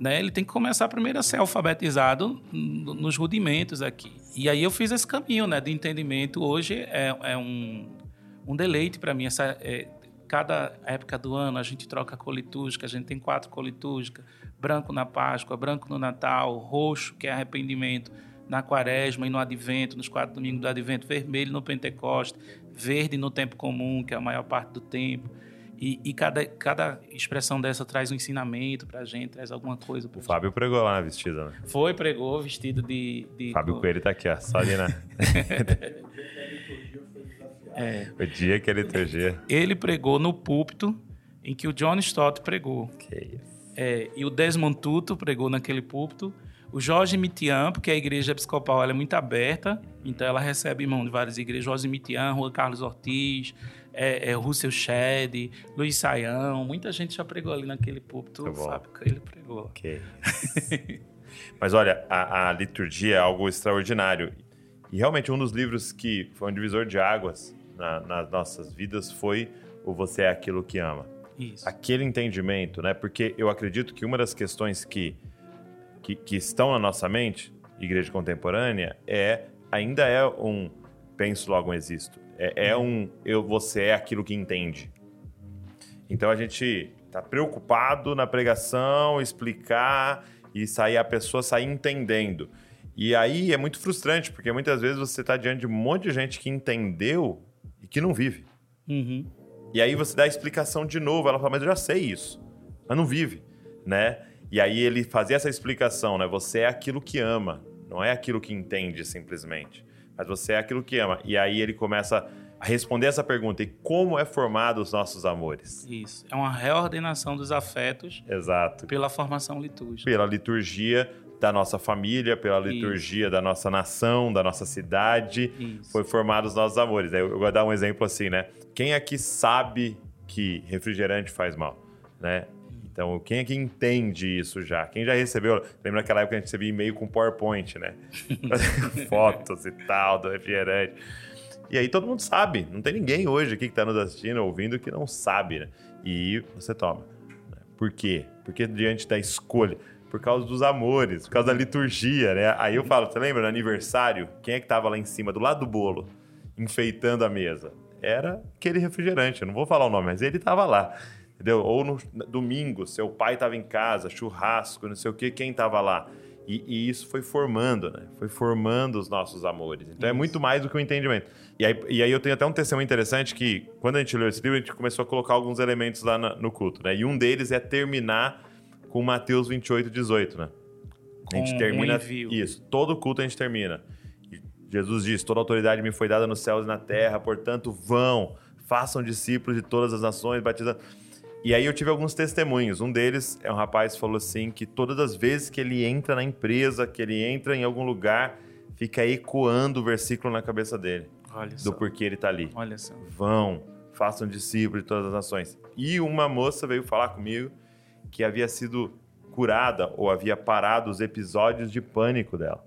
Né? Ele tem que começar primeiro a ser alfabetizado nos rudimentos aqui. E aí eu fiz esse caminho né, de entendimento. Hoje é, é um, um deleite para mim. Essa, é, cada época do ano a gente troca cor litúrgica, a gente tem quatro cor litúrgicas, branco na Páscoa, branco no Natal, roxo, que é arrependimento, na quaresma e no advento, nos quatro domingos do advento, vermelho no Pentecoste, verde no tempo comum, que é a maior parte do tempo. E, e cada, cada expressão dessa traz um ensinamento pra gente, traz alguma coisa. O Fábio pregou lá na vestida, né? Foi, pregou, vestido de. de Fábio Coelho tá aqui, ó, só ali, né? é. O dia que a liturgia. Ele pregou no púlpito em que o John Stott pregou. Que isso. É, e o Desmond Tutu pregou naquele púlpito. O Jorge Mitian, porque a igreja episcopal é muito aberta, então ela recebe irmão de várias igrejas. Jorge Mitian, Rua Carlos Ortiz, é, é, Russell Shedd, Luiz Saião. Muita gente já pregou ali naquele púlpito. O Fábio ele pregou. Ok. Mas olha, a, a, liturgia é algo extraordinário. E realmente um dos livros que foi um divisor de águas na, nas nossas vidas foi o Você é Aquilo que Ama. Isso. Aquele entendimento, né? Porque eu acredito que uma das questões que que, que estão na nossa mente, igreja contemporânea, é ainda é um penso logo existo. É, é um eu você é aquilo que entende. Então a gente está preocupado na pregação, explicar e sair a pessoa sair entendendo. E aí é muito frustrante, porque muitas vezes você está diante de um monte de gente que entendeu que não vive. Uhum. E aí você dá a explicação de novo, ela fala, mas eu já sei isso, mas não vive, né? E aí ele fazia essa explicação, né? Você é aquilo que ama, não é aquilo que entende simplesmente, mas você é aquilo que ama. E aí ele começa responder essa pergunta. E como é formado os nossos amores? Isso. É uma reordenação dos afetos. Exato. Pela formação litúrgica. Pela liturgia da nossa família, pela liturgia Isso. da nossa nação, da nossa cidade, Isso. foi formado os nossos amores. Eu, vou dar um exemplo assim, né? Quem aqui sabe que refrigerante faz mal, né? Então, quem é que entende isso já? Quem já recebeu? Lembra aquela época que a gente recebia e-mail com PowerPoint, né? Fotos e tal do refrigerante. E aí todo mundo sabe. Não tem ninguém hoje aqui que está nos assistindo, ouvindo, que não sabe, né? E você toma. Por quê? Porque diante da escolha por causa dos amores, por causa da liturgia, né? Aí eu falo, você lembra no aniversário? Quem é que tava lá em cima, do lado do bolo, enfeitando a mesa? Era aquele refrigerante, eu não vou falar o nome, mas ele tava lá. Entendeu? Ou no domingo, seu pai estava em casa, churrasco, não sei o quê, quem estava lá? E, e, isso foi formando, né? Foi formando os nossos amores. Então é isso. é muito mais do que o um entendimento. E aí, e aí eu tenho até um testemunho interessante que, quando a gente leu esse livro, a gente começou a colocar alguns elementos lá no culto, né? E um deles é terminar com Mateus 28, 18, né? A gente termina. Um isso, todo culto a gente termina. Jesus diz: Toda autoridade me foi dada nos céus e na terra, portanto, vão, façam discípulos de todas as nações, batizando. E aí eu tive alguns testemunhos. Um deles é um rapaz que falou assim: que todas as vezes que ele entra na empresa, que ele entra em algum lugar, fica ecoando o versículo na cabeça dele. Olha do só. porquê ele está ali. Olha só. Vão, façam discípulos de todas as nações. E uma moça veio falar comigo que havia sido curada ou havia parado os episódios de pânico dela,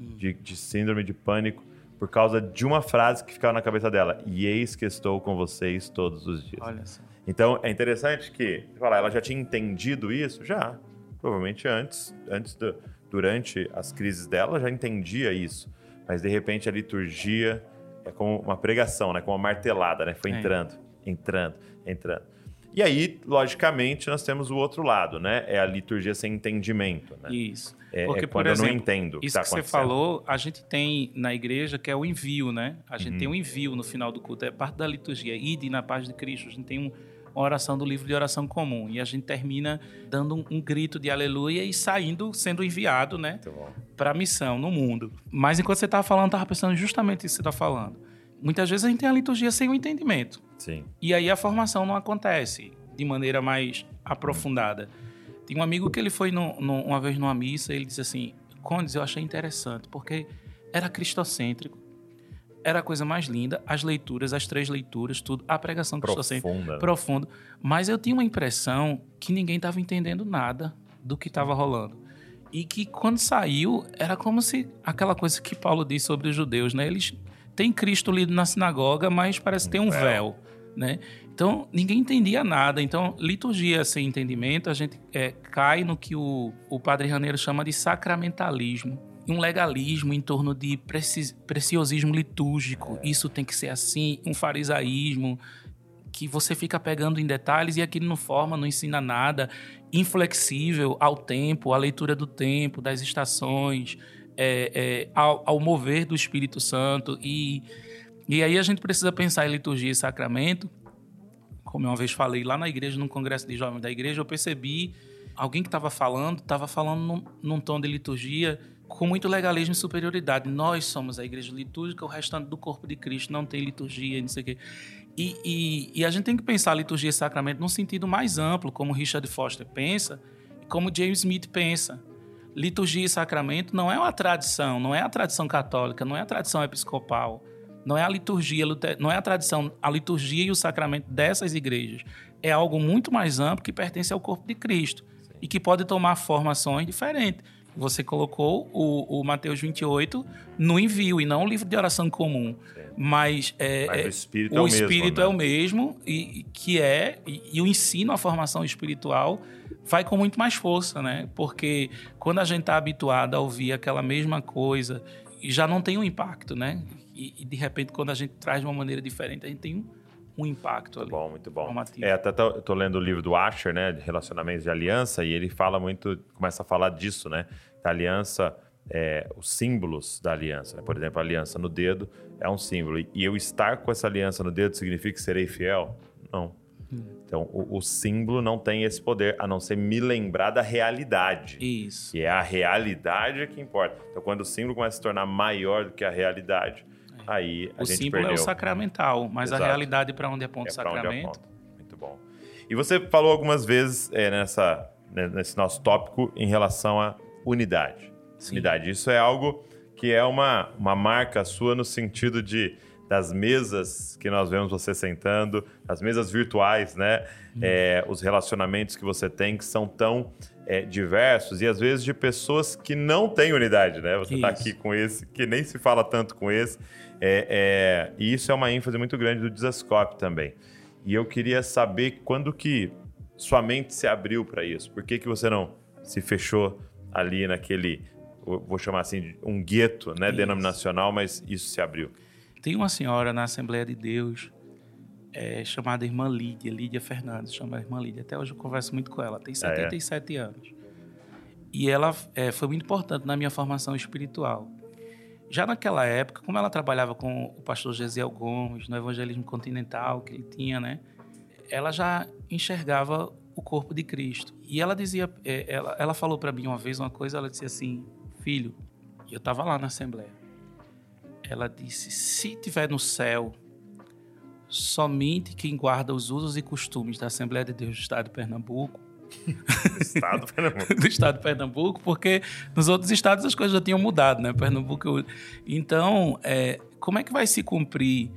hum. de, de, síndrome de pânico, por causa de uma frase que ficava na cabeça dela: E eis que estou com vocês todos os dias. Olha só. Então é interessante que, falar, ela já tinha entendido isso? Já. Provavelmente antes, antes do, durante as crises dela, já entendia isso. Mas de repente a liturgia é como uma pregação, né? Como uma martelada, né? Foi entrando, é. entrando, entrando. E aí, logicamente, nós temos o outro lado, né? É a liturgia sem entendimento. Né? Isso. É, Porque, é quando por exemplo, eu não entendo. isso que, tá que você falou, a gente tem na igreja que é o envio, né? A gente uhum. tem um envio no final do culto, é parte da liturgia. Ide na paz de Cristo. A gente tem um, uma oração do livro de oração comum. E a gente termina dando um, um grito de aleluia e saindo, sendo enviado, né? Para a missão no mundo. Mas enquanto você estava falando, eu estava pensando justamente isso que você está falando. Muitas vezes a gente tem a liturgia sem o entendimento. Sim. E aí a formação não acontece de maneira mais aprofundada. Tem um amigo que ele foi no, no, uma vez numa missa e ele disse assim: Condes, eu achei interessante, porque era cristocêntrico, era a coisa mais linda, as leituras, as três leituras, tudo, a pregação cristocêntrica. Profunda. Né? Profundo. Mas eu tinha uma impressão que ninguém estava entendendo nada do que estava rolando. E que quando saiu, era como se aquela coisa que Paulo diz sobre os judeus, né? Eles tem Cristo lido na sinagoga, mas parece ter um véu, né? Então, ninguém entendia nada. Então, liturgia sem entendimento, a gente é, cai no que o, o padre Raneiro chama de sacramentalismo. Um legalismo em torno de preciosismo litúrgico. Isso tem que ser assim. Um farisaísmo que você fica pegando em detalhes e aquilo não forma, não ensina nada. Inflexível ao tempo, à leitura do tempo, das estações é, é, ao, ao, mover do Espírito Santo. E, e aí a gente precisa pensar em liturgia e sacramento. Como eu uma vez falei lá na igreja, num congresso de jovens da igreja, eu percebi alguém que estava falando, estava falando num, num, tom de liturgia com muito legalismo e superioridade. Nós somos a igreja litúrgica, o restante do corpo de Cristo não tem liturgia, não sei o quê. E, e, e a gente tem que pensar a liturgia e sacramento num sentido mais amplo, como Richard Foster pensa, e como James Smith pensa liturgia e sacramento não é uma tradição, não é a tradição católica, não é a tradição episcopal, não é a liturgia, não é a tradição, a liturgia e o sacramento dessas igrejas. É algo muito mais amplo que pertence ao corpo de Cristo Sim. e que pode tomar formações diferentes. Você colocou o, o Mateus 28 no envio e não o livro de oração comum. Sim. Mas, é, Mas, o é, espírito, o é, o espírito mesmo, é o mesmo, e, que é, e, e o ensino, a formação espiritual vai com muito mais força, né? Porque quando a gente está habituado a ouvir aquela mesma coisa, já não tem um impacto, né? E, e, de repente, quando a gente traz de uma maneira diferente, a gente tem um, um impacto muito ali. bom, muito bom. É, até tô, tô, lendo o livro do Asher, né? De relacionamentos de aliança, e ele fala muito, começa a falar disso, né? Da aliança, é, os símbolos da aliança. Né? Por exemplo, a aliança no dedo é um símbolo. E eu estar com essa aliança no dedo significa que serei fiel? Não. Então, o, o, símbolo não tem esse poder, a não ser me lembrar da realidade. Isso. Que é a realidade que importa. Então, quando o símbolo começa a se tornar maior do que a realidade. Aí o símbolo perdeu. é o sacramental, mas Exato. a realidade para onde aponta É o sacramento. Muito bom. E você falou algumas vezes é, nessa, né, nesse nosso tópico em relação à unidade. Sim. Unidade. Isso é algo que é uma, uma marca sua no sentido de das mesas que nós vemos você sentando, as mesas virtuais, né? É, os relacionamentos que você tem que são tão é, diversos e às vezes de pessoas que não têm unidade, né? Você está aqui com esse, que nem se fala tanto com esse. É, é, e isso é uma ênfase muito grande do Desascope também. E eu queria saber quando que sua mente se abriu para isso. Por que, que você não se fechou ali naquele, vou chamar assim, de um gueto né, Isso. denominacional, mas isso se abriu? Tem uma senhora na Assembleia de Deus é, chamada Irmã Lídia, Lídia Fernandes, chama Irmã Lídia. Até hoje eu converso muito com ela, tem Ah, é? 77 anos. E ela é, foi muito importante na minha formação espiritual. Já naquela época, como ela trabalhava com o pastor Gesiel Gomes, no evangelismo continental que ele tinha, né? Ela já enxergava o corpo de Cristo. E ela dizia, é, ela, ela falou para mim uma vez uma coisa, ela disse assim, filho, eu estava lá na Assembleia, ela disse, se tiver no céu, somente quem guarda os usos e costumes da Assembleia de Deus do Estado de Pernambuco Estado Pernambuco. do estado de Pernambuco, porque nos outros estados as coisas já tinham mudado, né? Pernambuco. eu- Então, é, como é que vai se cumprir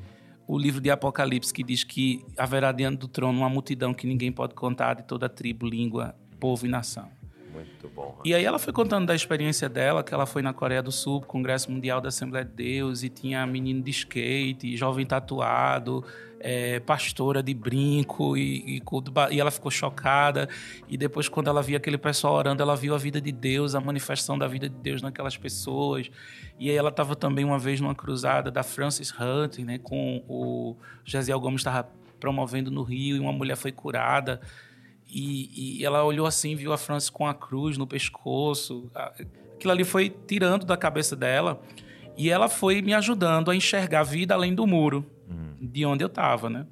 o livro de Apocalipse que diz que haverá diante do trono uma multidão que ninguém pode contar de toda tribo, língua, povo e nação? Muito bom. E aí ela foi contando da experiência dela, que ela foi na Coreia do Sul, Congresso Mundial da Assembleia de Deus, e tinha menino de skate, jovem tatuado, é, pastora de brinco, e, e, e ela ficou chocada. E depois, quando ela via aquele pessoal orando, ela viu a vida de Deus, a manifestação da vida de Deus naquelas pessoas. E aí ela estava também uma vez numa cruzada da Francis Hunt, né, com o Gesiel Gomes estava promovendo no Rio, e uma mulher foi curada. E, e ela olhou assim, viu a Francis com a cruz no pescoço. Aquilo ali foi tirando da cabeça dela. E ela foi me ajudando a enxergar a vida além do muro, de onde eu estava, né?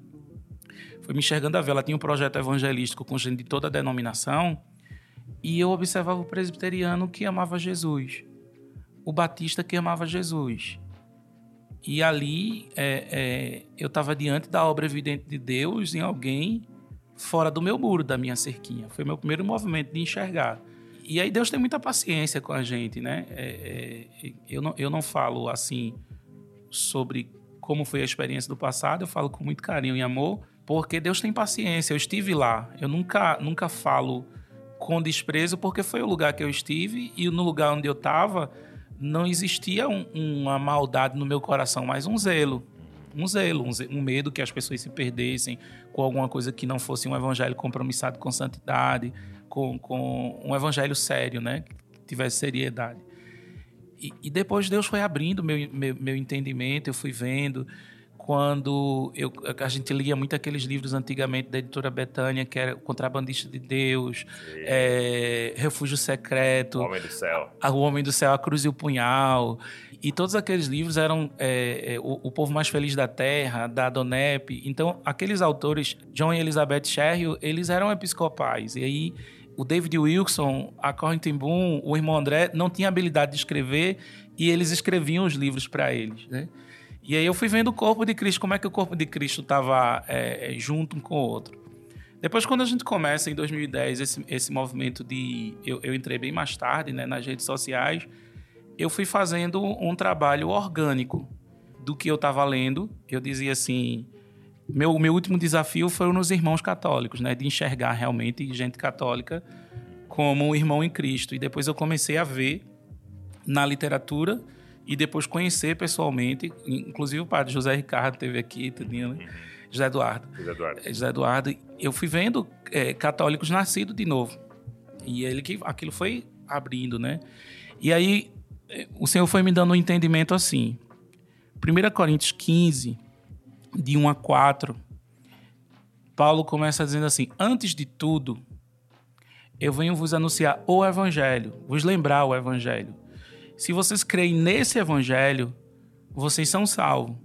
Foi me enxergando a ver. Ela tinha um projeto evangelístico com gente de toda a denominação. E eu observava o presbiteriano que amava Jesus, o batista que amava Jesus. E ali é, é, eu estava diante da obra evidente de Deus em alguém fora do meu muro, da minha cerquinha. Foi meu primeiro movimento de enxergar. E aí Deus tem muita paciência com a gente, né? É, é, eu, não, eu não falo assim sobre como foi a experiência do passado, eu falo com muito carinho e amor, porque Deus tem paciência. Eu estive lá. Eu nunca, nunca falo com desprezo, porque foi o lugar que eu estive e no lugar onde eu estava não existia um- uma maldade no meu coração, mas um zelo. Um zelo, um, ze- um medo que as pessoas se perdessem com alguma coisa que não fosse um evangelho compromissado com santidade, com, com um evangelho sério, né? Que tivesse seriedade. E, e depois Deus foi abrindo meu, meu, meu entendimento, eu fui vendo. Quando eu, a gente lia muito aqueles livros antigamente da editora Betânia, que era O Contrabandista de Deus, é, Refúgio Secreto, Homem do céu. a- O Homem do Céu, A Cruz e o Punhal. E todos aqueles livros eram é, é, o, o Povo Mais Feliz da Terra, da Donep. Então, aqueles autores, John e Elizabeth Sherrill, eles eram episcopais. E aí, o David Wilson, a Corrie ten Boom, o irmão André, não tinham habilidade de escrever e eles escreviam os livros para eles, né? E aí eu fui vendo o corpo de Cristo, como é que o corpo de Cristo estava junto um com o outro. Depois, quando a gente começa em 2010 esse, esse movimento de. Eu, eu entrei bem mais tarde né, nas redes sociais, eu fui fazendo um trabalho orgânico do que eu estava lendo. Eu dizia assim. Meu, meu último desafio foi nos irmãos católicos, né, de enxergar realmente gente católica como um irmão em Cristo. E depois eu comecei a ver na literatura e depois conhecer pessoalmente, inclusive o padre José Ricardo teve aqui, tudinho, né? José Eduardo. José Eduardo. José Eduardo, eu fui vendo é, católicos nascidos de novo. E ele que aquilo foi abrindo, né? E aí é, o Senhor foi me dando um entendimento assim. 1 Coríntios 15, de 1 a 4, Paulo começa dizendo assim: Antes de tudo, eu venho vos anunciar o Evangelho, vos lembrar o Evangelho. Se vocês creem nesse Evangelho, vocês são salvos.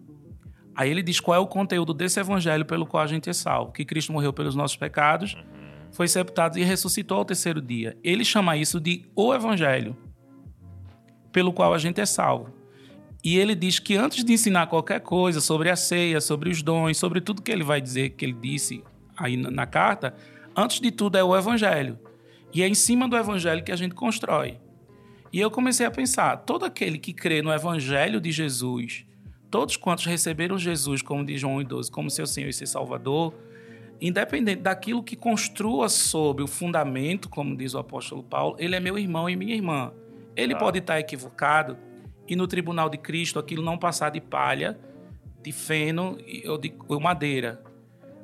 Aí ele diz qual é o conteúdo desse evangelho pelo qual a gente é salvo: que Cristo morreu pelos nossos pecados, foi sepultado e ressuscitou ao terceiro dia. Ele chama isso de o evangelho pelo qual a gente é salvo. E ele diz que antes de ensinar qualquer coisa sobre a ceia, sobre os dons, sobre tudo que ele vai dizer, que ele disse aí na, carta, antes de tudo é o evangelho. E é em cima do evangelho que a gente constrói. E eu comecei a pensar: todo aquele que crê no evangelho de Jesus, todos quantos receberam Jesus, como diz João 12, como seu Senhor e seu Salvador, independente daquilo que construa sobre o fundamento, como diz o apóstolo Paulo, ele é meu irmão e minha irmã. Ele ah. pode estar equivocado e no tribunal de Cristo aquilo não passar de palha, de feno ou de ou madeira.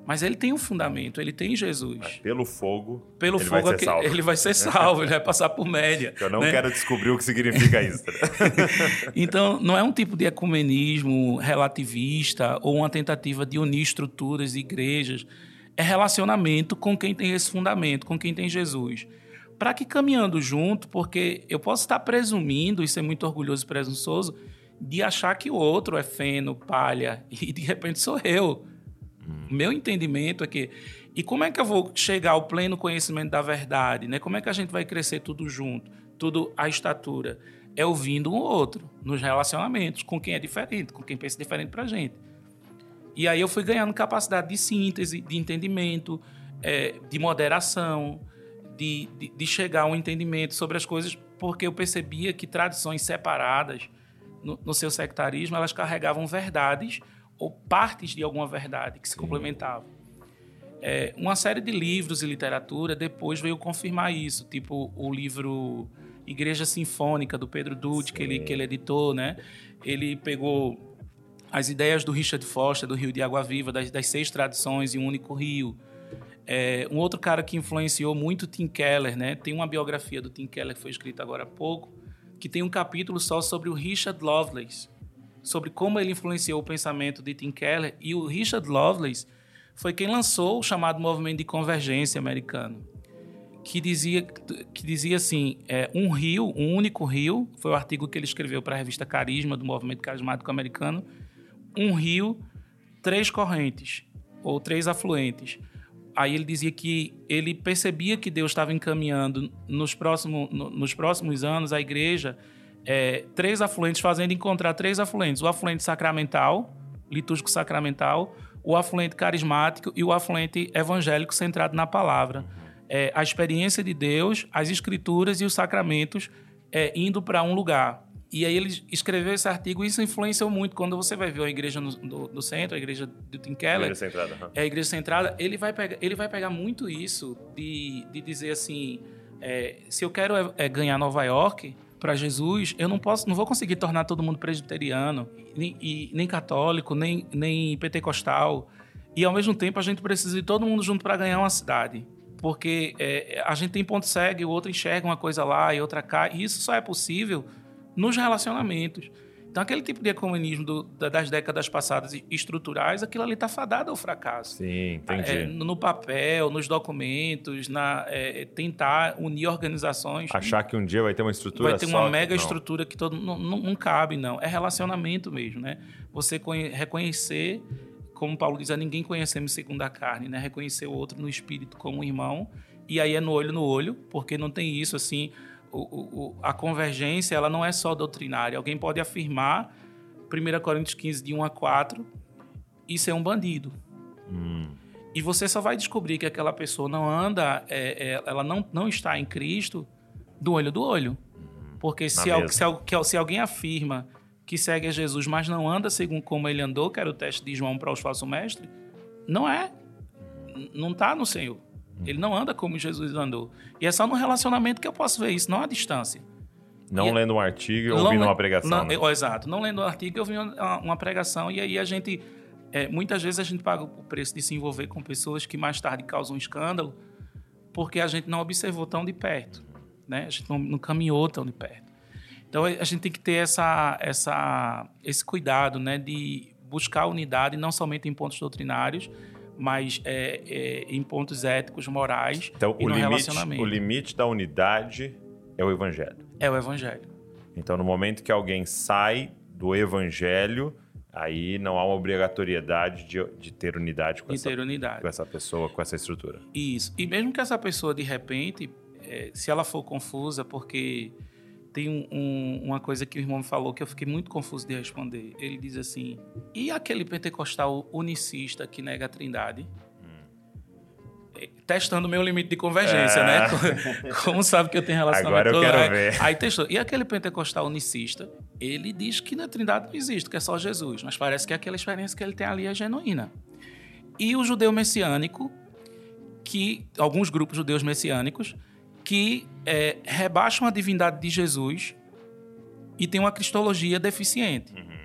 Mas ele tem um fundamento, ele tem Jesus. Mas pelo fogo, pelo ele, fogo vai salvo. ele vai ser salvo, ele vai passar por média. Eu não né? quero descobrir o que significa isso. então, não é um tipo de ecumenismo relativista ou uma tentativa de unir estruturas e igrejas. É relacionamento com quem tem esse fundamento, com quem tem Jesus. Para que caminhando junto, porque eu posso estar presumindo e ser muito orgulhoso e presunçoso de achar que o outro é feno, palha, e de repente sou eu. Hum. Meu entendimento é que. E como é que eu vou chegar ao pleno conhecimento da verdade? Né? Como é que a gente vai crescer tudo junto? Tudo a estatura? É ouvindo um outro, nos relacionamentos, com quem é diferente, com quem pensa diferente pra gente. E aí eu fui ganhando capacidade de síntese, de entendimento, é, de moderação, de, de, de, chegar a um entendimento sobre as coisas, porque eu percebia que tradições separadas no, no seu sectarismo elas carregavam verdades ou partes de alguma verdade que se complementavam. É, uma série de livros e literatura depois veio confirmar isso, tipo o livro Igreja Sinfônica do Pedro Dutti, que ele, que ele editou, né? Ele pegou as ideias do Richard Foster, do Rio de Água Viva, das, das seis tradições em um único rio. É, um outro cara que influenciou muito Tim Keller, né? Tem uma biografia do Tim Keller que foi escrita agora há pouco, que tem um capítulo só sobre o Richard Lovelace, sobre como ele influenciou o pensamento de Tim Keller. E o Richard Lovelace foi quem lançou o chamado movimento de convergência americano, que dizia, que dizia assim: é, um rio, um único rio, foi o artigo que ele escreveu para a revista Carisma, do movimento carismático americano. Um rio, três correntes, ou três afluentes. Aí ele dizia que ele percebia que Deus estava encaminhando nos, próximo, no, nos próximos anos a igreja é, três afluentes, fazendo encontrar três afluentes: o afluente sacramental, litúrgico sacramental, o afluente carismático e o afluente evangélico centrado na palavra. É, a experiência de Deus, as escrituras e os sacramentos é, indo para um lugar. E aí ele escreveu esse artigo e isso influenciou muito. Quando você vai ver a igreja no, do, do, centro, a igreja do Tim Keller... Igreja centrada. Uhum. É a igreja centrada. Ele vai, pegar, ele vai pegar muito isso de, de dizer assim... É, se eu quero é, é ganhar Nova York, para Jesus, eu não posso, não vou conseguir tornar todo mundo presbiteriano, nem, e, nem católico, nem, nem pentecostal. E ao mesmo tempo a gente precisa de todo mundo junto para ganhar uma cidade. Porque é, a gente tem ponto cego, o outro enxerga uma coisa lá e outra cá. E isso só é possível nos relacionamentos. Então, aquele tipo de ecumenismo do, das décadas passadas estruturais, aquilo ali está fadado ao fracasso. Sim, entendi. É, no papel, nos documentos, na, é, tentar unir organizações. Achar que um dia vai ter uma estrutura Vai ter uma mega não. estrutura que todo, não, não, não, cabe, não. É relacionamento mesmo, né? Você reconhecer, como Paulo diz, a ninguém conhecemos segundo a carne, né? Reconhecer o outro no espírito como um irmão. E aí é no olho no olho, porque não tem isso assim o, o, a convergência ela não é só doutrinária. Alguém pode afirmar, 1 Coríntios 15, de 1 a 4, isso é um bandido. Hum. E você só vai descobrir que aquela pessoa não anda, é, é, ela não, não está em Cristo do olho do olho. Uhum. Porque se, al, se, se, alguém afirma que segue a Jesus, mas não anda segundo como ele andou, que era o teste de João para os falsos mestres, não é. Não está no Senhor. Ele não anda como Jesus andou. E é só no relacionamento que eu posso ver isso, não à distância. Não e, lendo um artigo e ouvindo uma pregação. Não, né? Exato. Não lendo um artigo e ouvindo uma, uma pregação. E aí a gente... É, muitas vezes a gente paga o preço de se envolver com pessoas que mais tarde causam um escândalo porque a gente não observou tão de perto. Né? A gente não, não caminhou tão de perto. Então a gente tem que ter essa, essa, esse cuidado né, de buscar unidade não somente em pontos doutrinários, mas é, é, em pontos éticos, morais então, e o no limite, relacionamento. O limite da unidade é o evangelho. É o evangelho. Então, no momento que alguém sai do evangelho, aí não há uma obrigatoriedade de, de ter unidade com, de essa, ter unidade. com essa pessoa, com essa estrutura. Isso. E mesmo que essa pessoa, de repente, é, se ela for confusa porque tem um, um, uma coisa que o irmão me falou que eu fiquei muito confuso de responder. Ele diz assim: e aquele pentecostal unicista que nega a trindade? testando o meu limite de convergência, né? é. né? Como sabe que eu tenho relacionamento... Agora eu quero aí, ver. Aí testou. E aquele pentecostal unicista, ele diz que na Trindade não existe, que é só Jesus. Mas parece que aquela experiência que ele tem ali é genuína. E o judeu messiânico, que alguns grupos judeus messiânicos, que é, rebaixam a divindade de Jesus e tem uma cristologia deficiente. Uhum.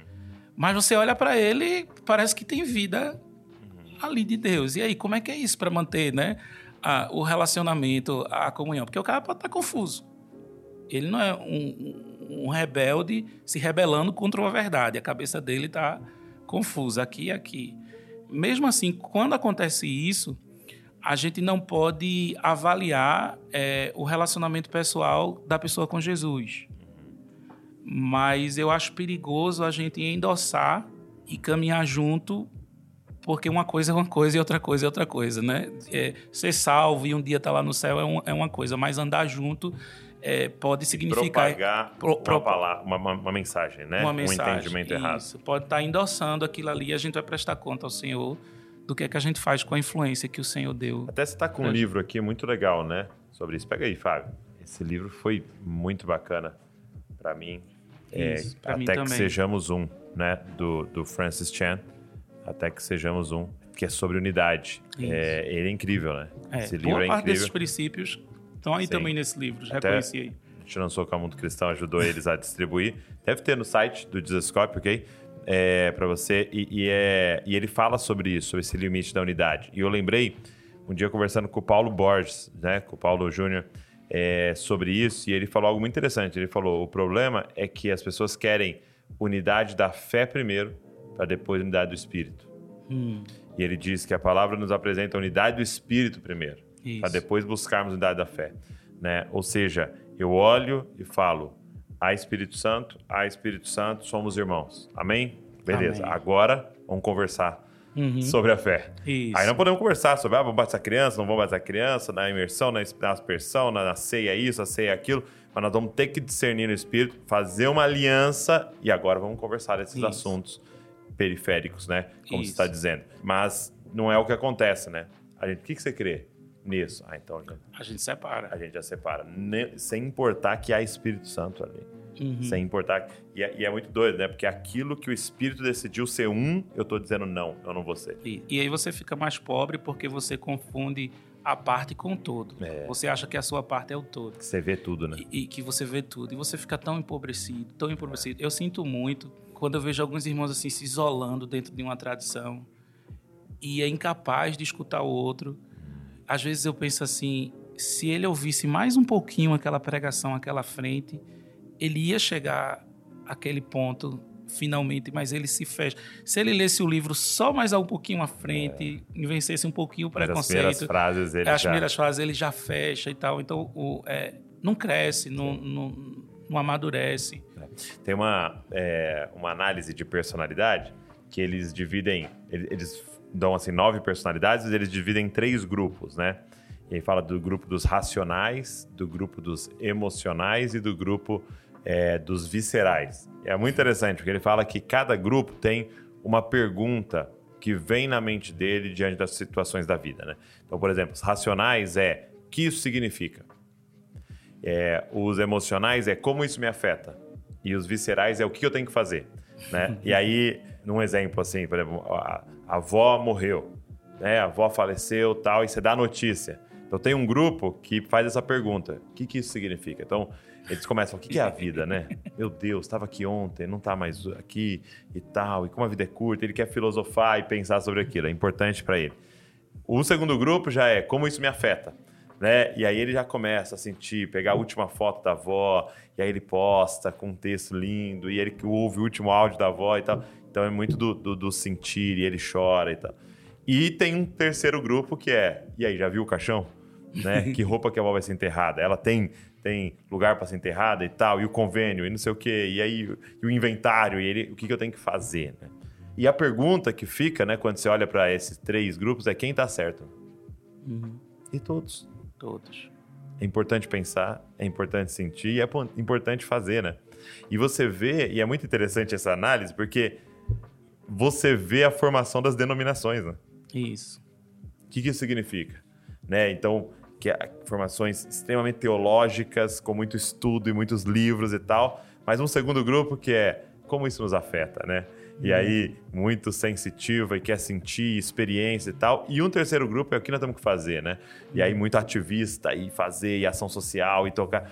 Mas você olha para ele, parece que tem vida ali de Deus. E aí, como é que é isso para manter né, a, o relacionamento, a comunhão? Porque o cara pode estar tá confuso. Ele não é um, um rebelde se rebelando contra uma verdade. A cabeça dele está confusa aqui e aqui. Mesmo assim, quando acontece isso, a gente não pode avaliar é, o relacionamento pessoal da pessoa com Jesus. Mas eu acho perigoso a gente endossar e caminhar junto porque uma coisa é uma coisa e outra coisa é outra coisa, né? É, ser salvo e um dia estar tá lá no céu é, um, é, uma coisa, mas andar junto é, pode significar... Propagar pro, pro, uma, palavra, uma, uma, mensagem, né? Uma mensagem, um entendimento isso. errado. Pode estar tá endossando aquilo ali e a gente vai prestar conta ao Senhor do que é que a gente faz com a influência que o Senhor deu. Até você está com um livro aqui muito legal, né? Sobre isso. Pega aí, Fábio. Esse livro foi muito bacana para mim. Isso, é, até mim que também. sejamos um, né? Do, do Francis Chan até que sejamos um, que é sobre unidade. É, ele é incrível, né? É, Esse livro boa é parte desses princípios estão aí Sim. também nesse livro, já conheci aí. A gente lançou com o Mundo Cristão, ajudou eles a distribuir. Deve ter no site do Desescope, ok? É, para você. E, e, é, e ele fala sobre isso, sobre esse limite da unidade. E eu lembrei, um dia conversando com o Paulo Borges, né? Com o Paulo Júnior, é, sobre isso, e ele falou algo muito interessante. Ele falou: o problema é que as pessoas querem unidade da fé primeiro para depois unidade do espírito. Hum. E ele diz que a palavra nos apresenta a unidade do espírito primeiro, para depois buscarmos unidade da fé. Né? Ou seja, eu olho e falo, a Espírito Santo, a Espírito Santo, somos irmãos. Amém? Beleza. Amém. Agora vamos conversar uhum. sobre a fé. Isso. Aí não podemos conversar sobre, ah, vamos batizar criança, não vamos batizar criança, na imersão, na aspersão, na, na ceia isso, a ceia aquilo. Mas nós vamos ter que discernir no Espírito, fazer uma aliança e agora vamos conversar esses Isso. assuntos periféricos, né? Como Isso. você está dizendo. Mas não é o que acontece, né? A gente, o que, que você crê nisso? Ah, então a gente separa. A gente já separa, ne, sem importar que há Espírito Santo ali. Uhum. Sem importar. E é, e é, muito doido, né? Porque aquilo que o Espírito decidiu ser um, eu estou dizendo não, eu não vou ser. E, e, aí você fica mais pobre porque você confunde a parte com o todo. É. Você acha que a sua parte é o todo. Que você vê tudo, né? E, e, que você vê tudo. E você fica tão empobrecido, tão empobrecido. É. Eu sinto muito quando eu vejo alguns irmãos assim se isolando dentro de uma tradição e é incapaz de escutar o outro, às vezes eu penso assim, se ele ouvisse mais um pouquinho aquela pregação, aquela frente, ele ia chegar àquele ponto finalmente, mas ele se fecha. Se ele lesse o livro só mais um pouquinho à frente, é. vencesse um pouquinho o preconceito, as primeiras frases ele as já... primeiras frases ele já fecha e tal. Então, o, é, não cresce, não, não, não amadurece. Tem uma, é, uma análise de personalidade que eles dividem, eles dão assim nove personalidades, eles dividem em três grupos, né? E aí fala do grupo dos racionais, do grupo dos emocionais e do grupo é, dos viscerais. É muito interessante, porque ele fala que cada grupo tem uma pergunta que vem na mente dele diante das situações da vida, né? Então, por exemplo, os racionais é o que isso significa? É, os emocionais é como isso me afeta. E os viscerais é o que eu tenho que fazer. Né? e aí, num exemplo assim, por exemplo, a, a avó morreu, né? a avó faleceu tal, e você dá a notícia. Então tem um grupo que faz essa pergunta: o que, que isso significa? Então, eles começam, o que, que é a vida, né? Meu Deus, estava aqui ontem, não está mais aqui e tal, e como a vida é curta, ele quer filosofar e pensar sobre aquilo, é importante para ele. O segundo grupo já é como isso me afeta né? E aí ele já começa a sentir, pegar a última foto da avó, e aí ele posta com um texto lindo, e ele ouve o último áudio da avó e tal. Então é muito do, do, do sentir, e ele chora e tal. E tem um terceiro grupo que é, e aí, já viu o caixão? Né? que roupa que a avó vai ser enterrada? Ela tem tem lugar para ser enterrada e tal, e o convênio, e não sei o quê, e aí e o inventário, e ele, o que, que eu tenho que fazer, né? E a pergunta que fica, né, quando você olha para esses três grupos é quem está certo? Uhum. E todos. Todos. É importante pensar, é importante sentir e é importante fazer, né? E você vê, e é muito interessante essa análise, porque você vê a formação das denominações, né? Isso. O que, que isso significa? Né? Então, que é formações extremamente teológicas, com muito estudo e muitos livros e tal, mas um segundo grupo que é como isso nos afeta, né? E uhum. aí, muito sensitiva e quer sentir experiência e tal. E um terceiro grupo é o que nós temos que fazer, né? E aí, muito ativista e fazer, e ação social e tocar.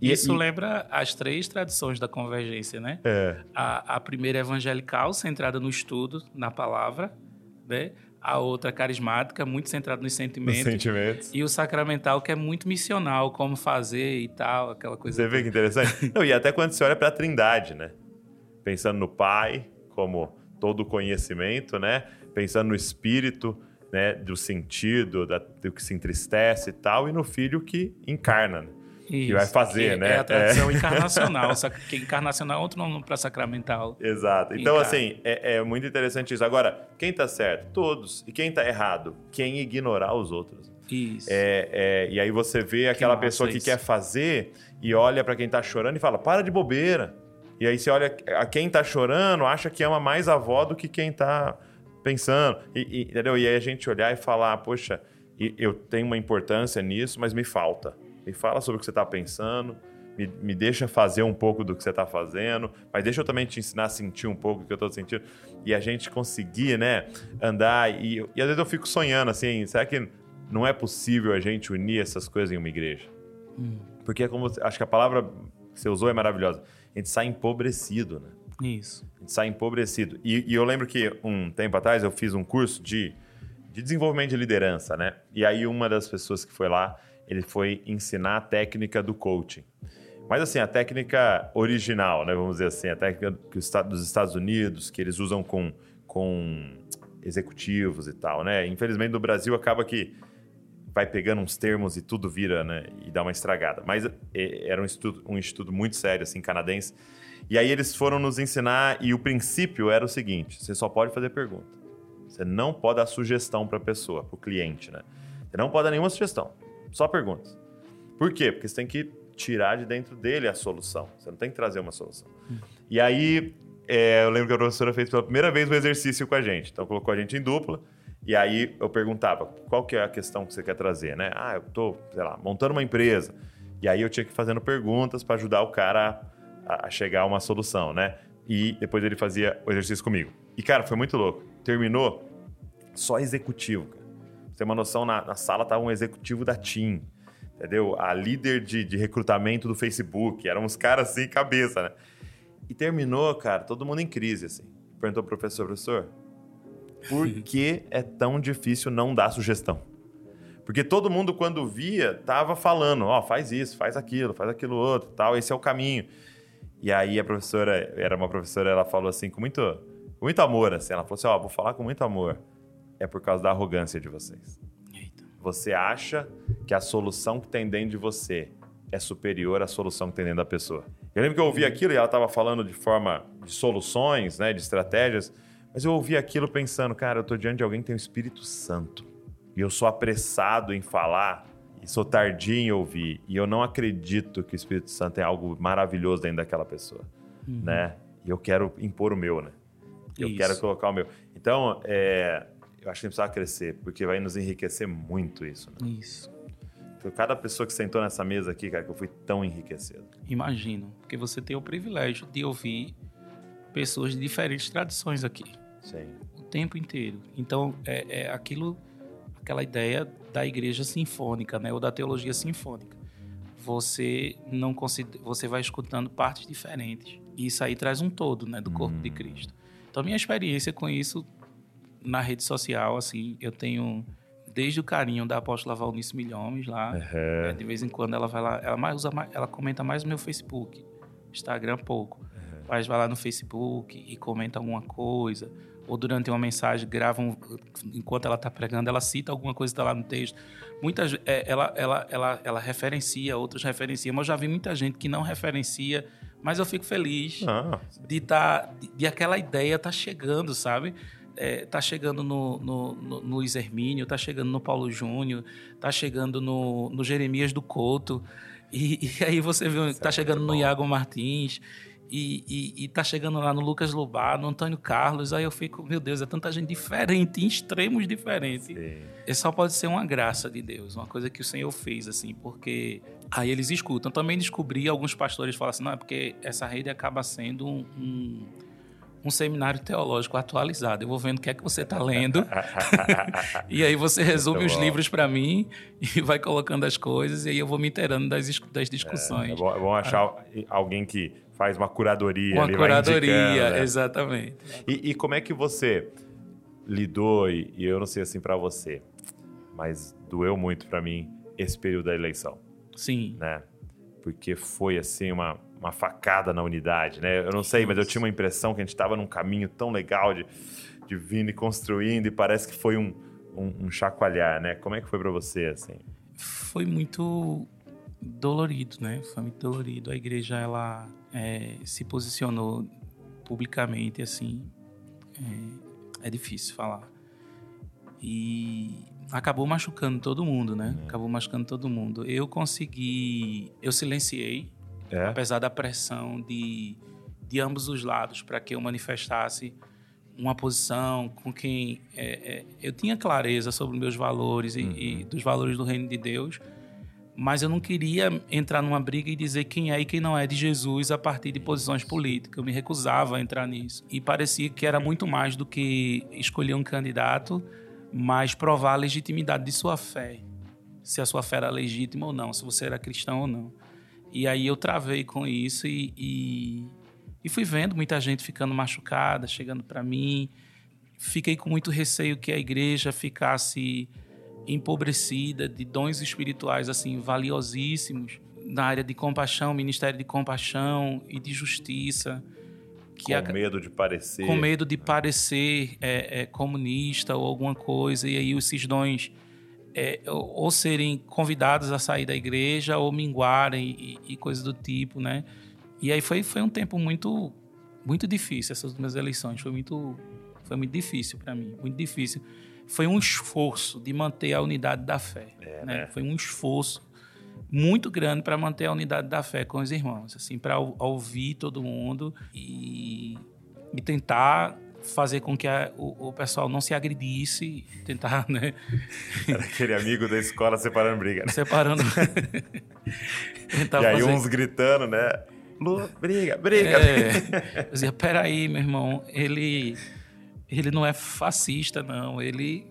E, Isso e... lembra as três tradições da convergência, né? É. A, a primeira é evangelical, centrada no estudo, na palavra, né? A outra carismática, muito centrada nos sentimentos. Nos sentimentos. E o sacramental, que é muito missional, como fazer e tal, aquela coisa. Você vê que interessante? Não, e até quando você olha para a trindade, né? Pensando no Pai, como todo o conhecimento, né? Pensando no Espírito, né? Do sentido, da, do que se entristece e tal, e no Filho que encarna, né? Isso, que vai fazer, que né? É a tradição é. encarnacional, só que encarnacional é outro nome para sacramental. Exato. Então, Encar... assim, é, é, muito interessante isso. Agora, quem está certo? Todos. E quem está errado? Quem ignorar os outros. Isso. É, é, e aí você vê aquela que pessoa que isso. quer fazer e olha para quem está chorando e fala: para de bobeira. E aí você olha a quem está chorando, acha que ama mais a avó do que quem está pensando. E, e, entendeu? E aí a gente olhar e falar: poxa, eu tenho uma importância nisso, mas me falta me fala sobre o que você está pensando, me, me, deixa fazer um pouco do que você está fazendo, mas deixa eu também te ensinar a sentir um pouco o que eu estou sentindo. E a gente conseguir, né, andar. E, e às vezes eu fico sonhando assim: será que não é possível a gente unir essas coisas em uma igreja? Hum. Porque é como. Acho que a palavra que você usou é maravilhosa. A gente sai empobrecido, né? Isso. A gente sai empobrecido. E, e eu lembro que um tempo atrás eu fiz um curso de, de desenvolvimento de liderança, né? E aí uma das pessoas que foi lá ele foi ensinar a técnica do coaching. Mas assim, a técnica original, né, vamos dizer assim, a técnica dos Estados Unidos, que eles usam com, com executivos e tal, né? Infelizmente no Brasil acaba que vai pegando uns termos e tudo vira, né? E dá uma estragada. Mas é, era um estudo, um estudo muito sério, assim, canadense. E aí eles foram nos ensinar e o princípio era o seguinte: você só pode fazer pergunta. Você não pode dar sugestão para a pessoa, para o cliente, né? Você não pode dar nenhuma sugestão. Só perguntas. Por quê? Porque você tem que tirar de dentro dele a solução. Você não tem que trazer uma solução. E aí, é, eu lembro que a professora fez pela primeira vez um exercício com a gente. Então, colocou a gente em dupla. E aí, eu perguntava, qual que é a questão que você quer trazer, né? Ah, eu tô, sei lá, montando uma empresa. E aí, eu tinha que ir fazendo perguntas para ajudar o cara a, a chegar a uma solução, né? E depois ele fazia o exercício comigo. E, cara, foi muito louco. Terminou só executivo, cara ter uma noção, na, na sala estava um executivo da TIM, entendeu? A líder de, de recrutamento do Facebook, eram uns caras assim, cabeça, né? E terminou, cara, todo mundo em crise, assim. Perguntou pro professor, professor, por que é tão difícil não dar sugestão? Porque todo mundo, quando via, tava falando, ó, oh, faz isso, faz aquilo, faz aquilo outro, tal, esse é o caminho. E aí a professora, era uma professora, ela falou assim, com muito, muito amor, assim, ela falou assim, ó, oh, vou falar com muito amor é por causa da arrogância de vocês. Eita. Você acha que a solução que tem dentro de você é superior à solução que tem dentro da pessoa. Eu lembro que eu ouvi aquilo e ela estava falando de forma de soluções, né, de estratégias, mas eu ouvi aquilo pensando, cara, eu estou diante de alguém que tem o Espírito Santo e eu sou apressado em falar e sou tardio em ouvir e eu não acredito que o Espírito Santo é algo maravilhoso dentro daquela pessoa, uhum. né? E eu quero impor o meu, né? Eu Isso. quero colocar o meu. Então, é, eu acho que a gente precisava crescer, porque vai nos enriquecer muito isso. Né? Isso. Foi cada pessoa que sentou nessa mesa aqui, cara, que eu fui tão enriquecido. Imagino, porque você tem o privilégio de ouvir pessoas de diferentes tradições aqui. Sim. O tempo inteiro. Então, é, é aquilo, aquela ideia da igreja sinfônica, né, ou da teologia sinfônica. Você não considera, você vai escutando partes diferentes. E isso aí traz um todo, né, do corpo hum. de Cristo. Então, minha experiência com isso na rede social, assim, eu tenho desde o carinho da apóstola Valnice Milhomes lá. Uhum. de vez em quando ela vai lá, ela mais usa mais, ela comenta mais no meu Facebook, Instagram pouco. Uhum. Mas vai lá no Facebook e comenta alguma coisa. Ou durante uma mensagem, grava um, enquanto ela está pregando, ela cita alguma coisa que está lá no texto. Muitas, é, ela, ela, ela, ela referencia, outros referenciam. Mas eu já vi muita gente que não referencia, mas eu fico feliz ah. de, tá, de, de aquela ideia estar tá chegando, sabe? É, tá chegando no, no, no, no Luiz Hermínio, tá chegando no Paulo Júnior, tá chegando no, no Jeremias do Couto. E, e aí você vê, tá chegando no Iago Martins. E, e, e, tá chegando lá no Lucas Lobar, no Antônio Carlos, aí eu fico, meu Deus, é tanta gente diferente, em extremos diferentes. E só pode ser uma graça de Deus, uma coisa que o Senhor fez, assim, porque aí eles escutam. Também descobri, alguns pastores falam assim, não, é porque essa rede acaba sendo um, um um seminário teológico atualizado. Eu vou vendo o que é que você está lendo. e aí você resume os livros para mim e vai colocando as coisas. E aí eu vou me inteirando das, das discussões. É, é, bom, é bom achar ah. alguém que faz uma curadoria. Uma curadoria, né? exatamente. E, e, como é que você lidou, e, e eu não sei assim para você, mas doeu muito para mim esse período da eleição. Sim. Né? Porque foi assim uma uma facada na unidade, né? Eu não sei, mas eu tinha uma impressão que a gente estava num caminho tão legal de, de vindo e construindo e parece que foi um, um, um chacoalhar, né? Como é que foi para você, assim? Foi muito dolorido, né? Foi muito dolorido. A igreja, ela é, se posicionou publicamente, assim, é, é difícil falar. E acabou machucando todo mundo, né? É. Acabou machucando todo mundo. Eu consegui, eu silenciei é. apesar da pressão de, de ambos os lados para que eu manifestasse uma posição com quem é, é, eu tinha clareza sobre meus valores e, uhum. e, dos valores do reino de Deus, mas eu não queria entrar numa briga e dizer quem é e quem não é de Jesus a partir de posições políticas. Eu me recusava a entrar nisso. E parecia que era muito mais do que escolher um candidato, mas provar a legitimidade de sua fé. Se a sua fé era legítima ou não, se você era cristão ou não. E aí eu travei com isso e, e, e fui vendo muita gente ficando machucada, chegando para mim. Fiquei com muito receio que a igreja ficasse empobrecida de dons espirituais assim valiosíssimos na área de compaixão, ministério de compaixão e de justiça. Que com a, medo de parecer. Com medo de parecer é, é, comunista ou alguma coisa, e aí esses dons é, ou serem convidados a sair da igreja ou minguarem e, e coisas do tipo, né? E aí foi, foi um tempo muito muito difícil essas minhas eleições, foi muito foi muito difícil para mim, muito difícil. Foi um esforço de manter a unidade da fé, é, né? né? Foi um esforço muito grande para manter a unidade da fé com os irmãos, assim, para ouvir todo mundo e, e tentar fazer com que a, o, o, pessoal não se agredisse, tentar, né? Era aquele amigo da escola separando briga, né? Separando. e aí fazer... uns gritando, né? Lu, briga, briga. É, eu dizia, peraí, meu irmão, ele, ele não é fascista, não. Ele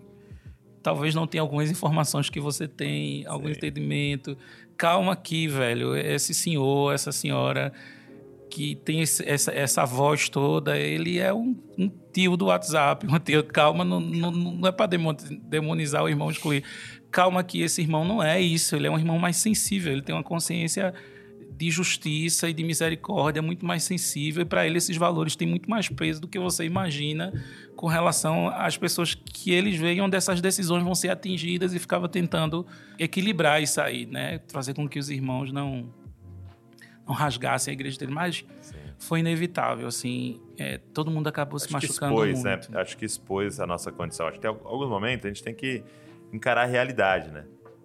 talvez não tenha algumas informações que você tem, algum Sim. entendimento. Calma aqui, velho. Esse senhor, essa senhora que tem esse, essa, essa voz toda, ele é um, um, tio do WhatsApp, um tio, calma, não, não, não é para demonizar o irmão excluir. Calma que esse irmão não é isso, ele é um irmão mais sensível, ele tem uma consciência de justiça e de misericórdia muito mais sensível, e para ele esses valores têm muito mais peso do que você imagina com relação às pessoas que eles veem onde essas decisões vão ser atingidas e ficava tentando equilibrar isso aí, né? Fazer com que os irmãos não não rasgassem a igreja dele, mas Sim. foi inevitável, assim, é, todo mundo acabou Acho se machucando expôs, né? muito. Né? Acho que expôs a nossa condição. Acho que em alguns momentos a gente tem que encarar a realidade, né?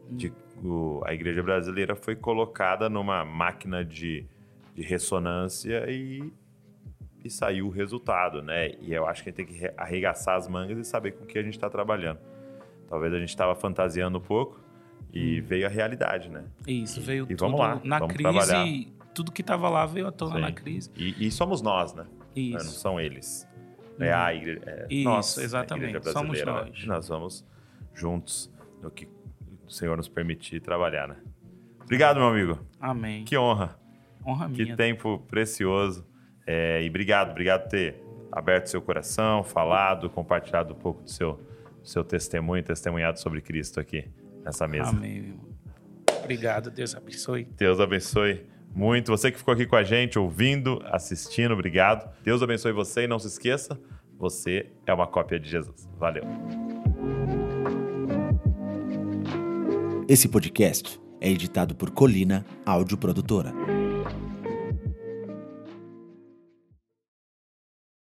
Hum. De, o, a igreja brasileira foi colocada numa máquina de, de ressonância e, e saiu o resultado, né? E eu acho que a gente tem que arregaçar as mangas e saber com o que a gente está trabalhando. Talvez a gente estava fantasiando um pouco e hum. veio a realidade, né? Isso, veio e tudo vamos lá, na vamos crise trabalhar tudo que estava lá veio à tona Sim. na crise. E, e, somos nós, né? Isso. Não são eles. É a igreja. É Isso, nós, exatamente. Somos né? nós. Nós vamos juntos no que o Senhor nos permitir trabalhar, né? Obrigado, meu amigo. Amém. Que honra. Honra minha. Que tempo precioso. É, e obrigado, obrigado por ter aberto seu coração, falado, compartilhado um pouco do seu, seu testemunho, testemunhado sobre Cristo aqui nessa mesa. Amém, meu irmão. Obrigado, Deus abençoe. Deus abençoe muito. Você que ficou aqui com a gente, ouvindo, assistindo, obrigado. Deus abençoe você e não se esqueça, você é uma cópia de Jesus. Valeu. Esse podcast é editado por Colina Áudio Produtora.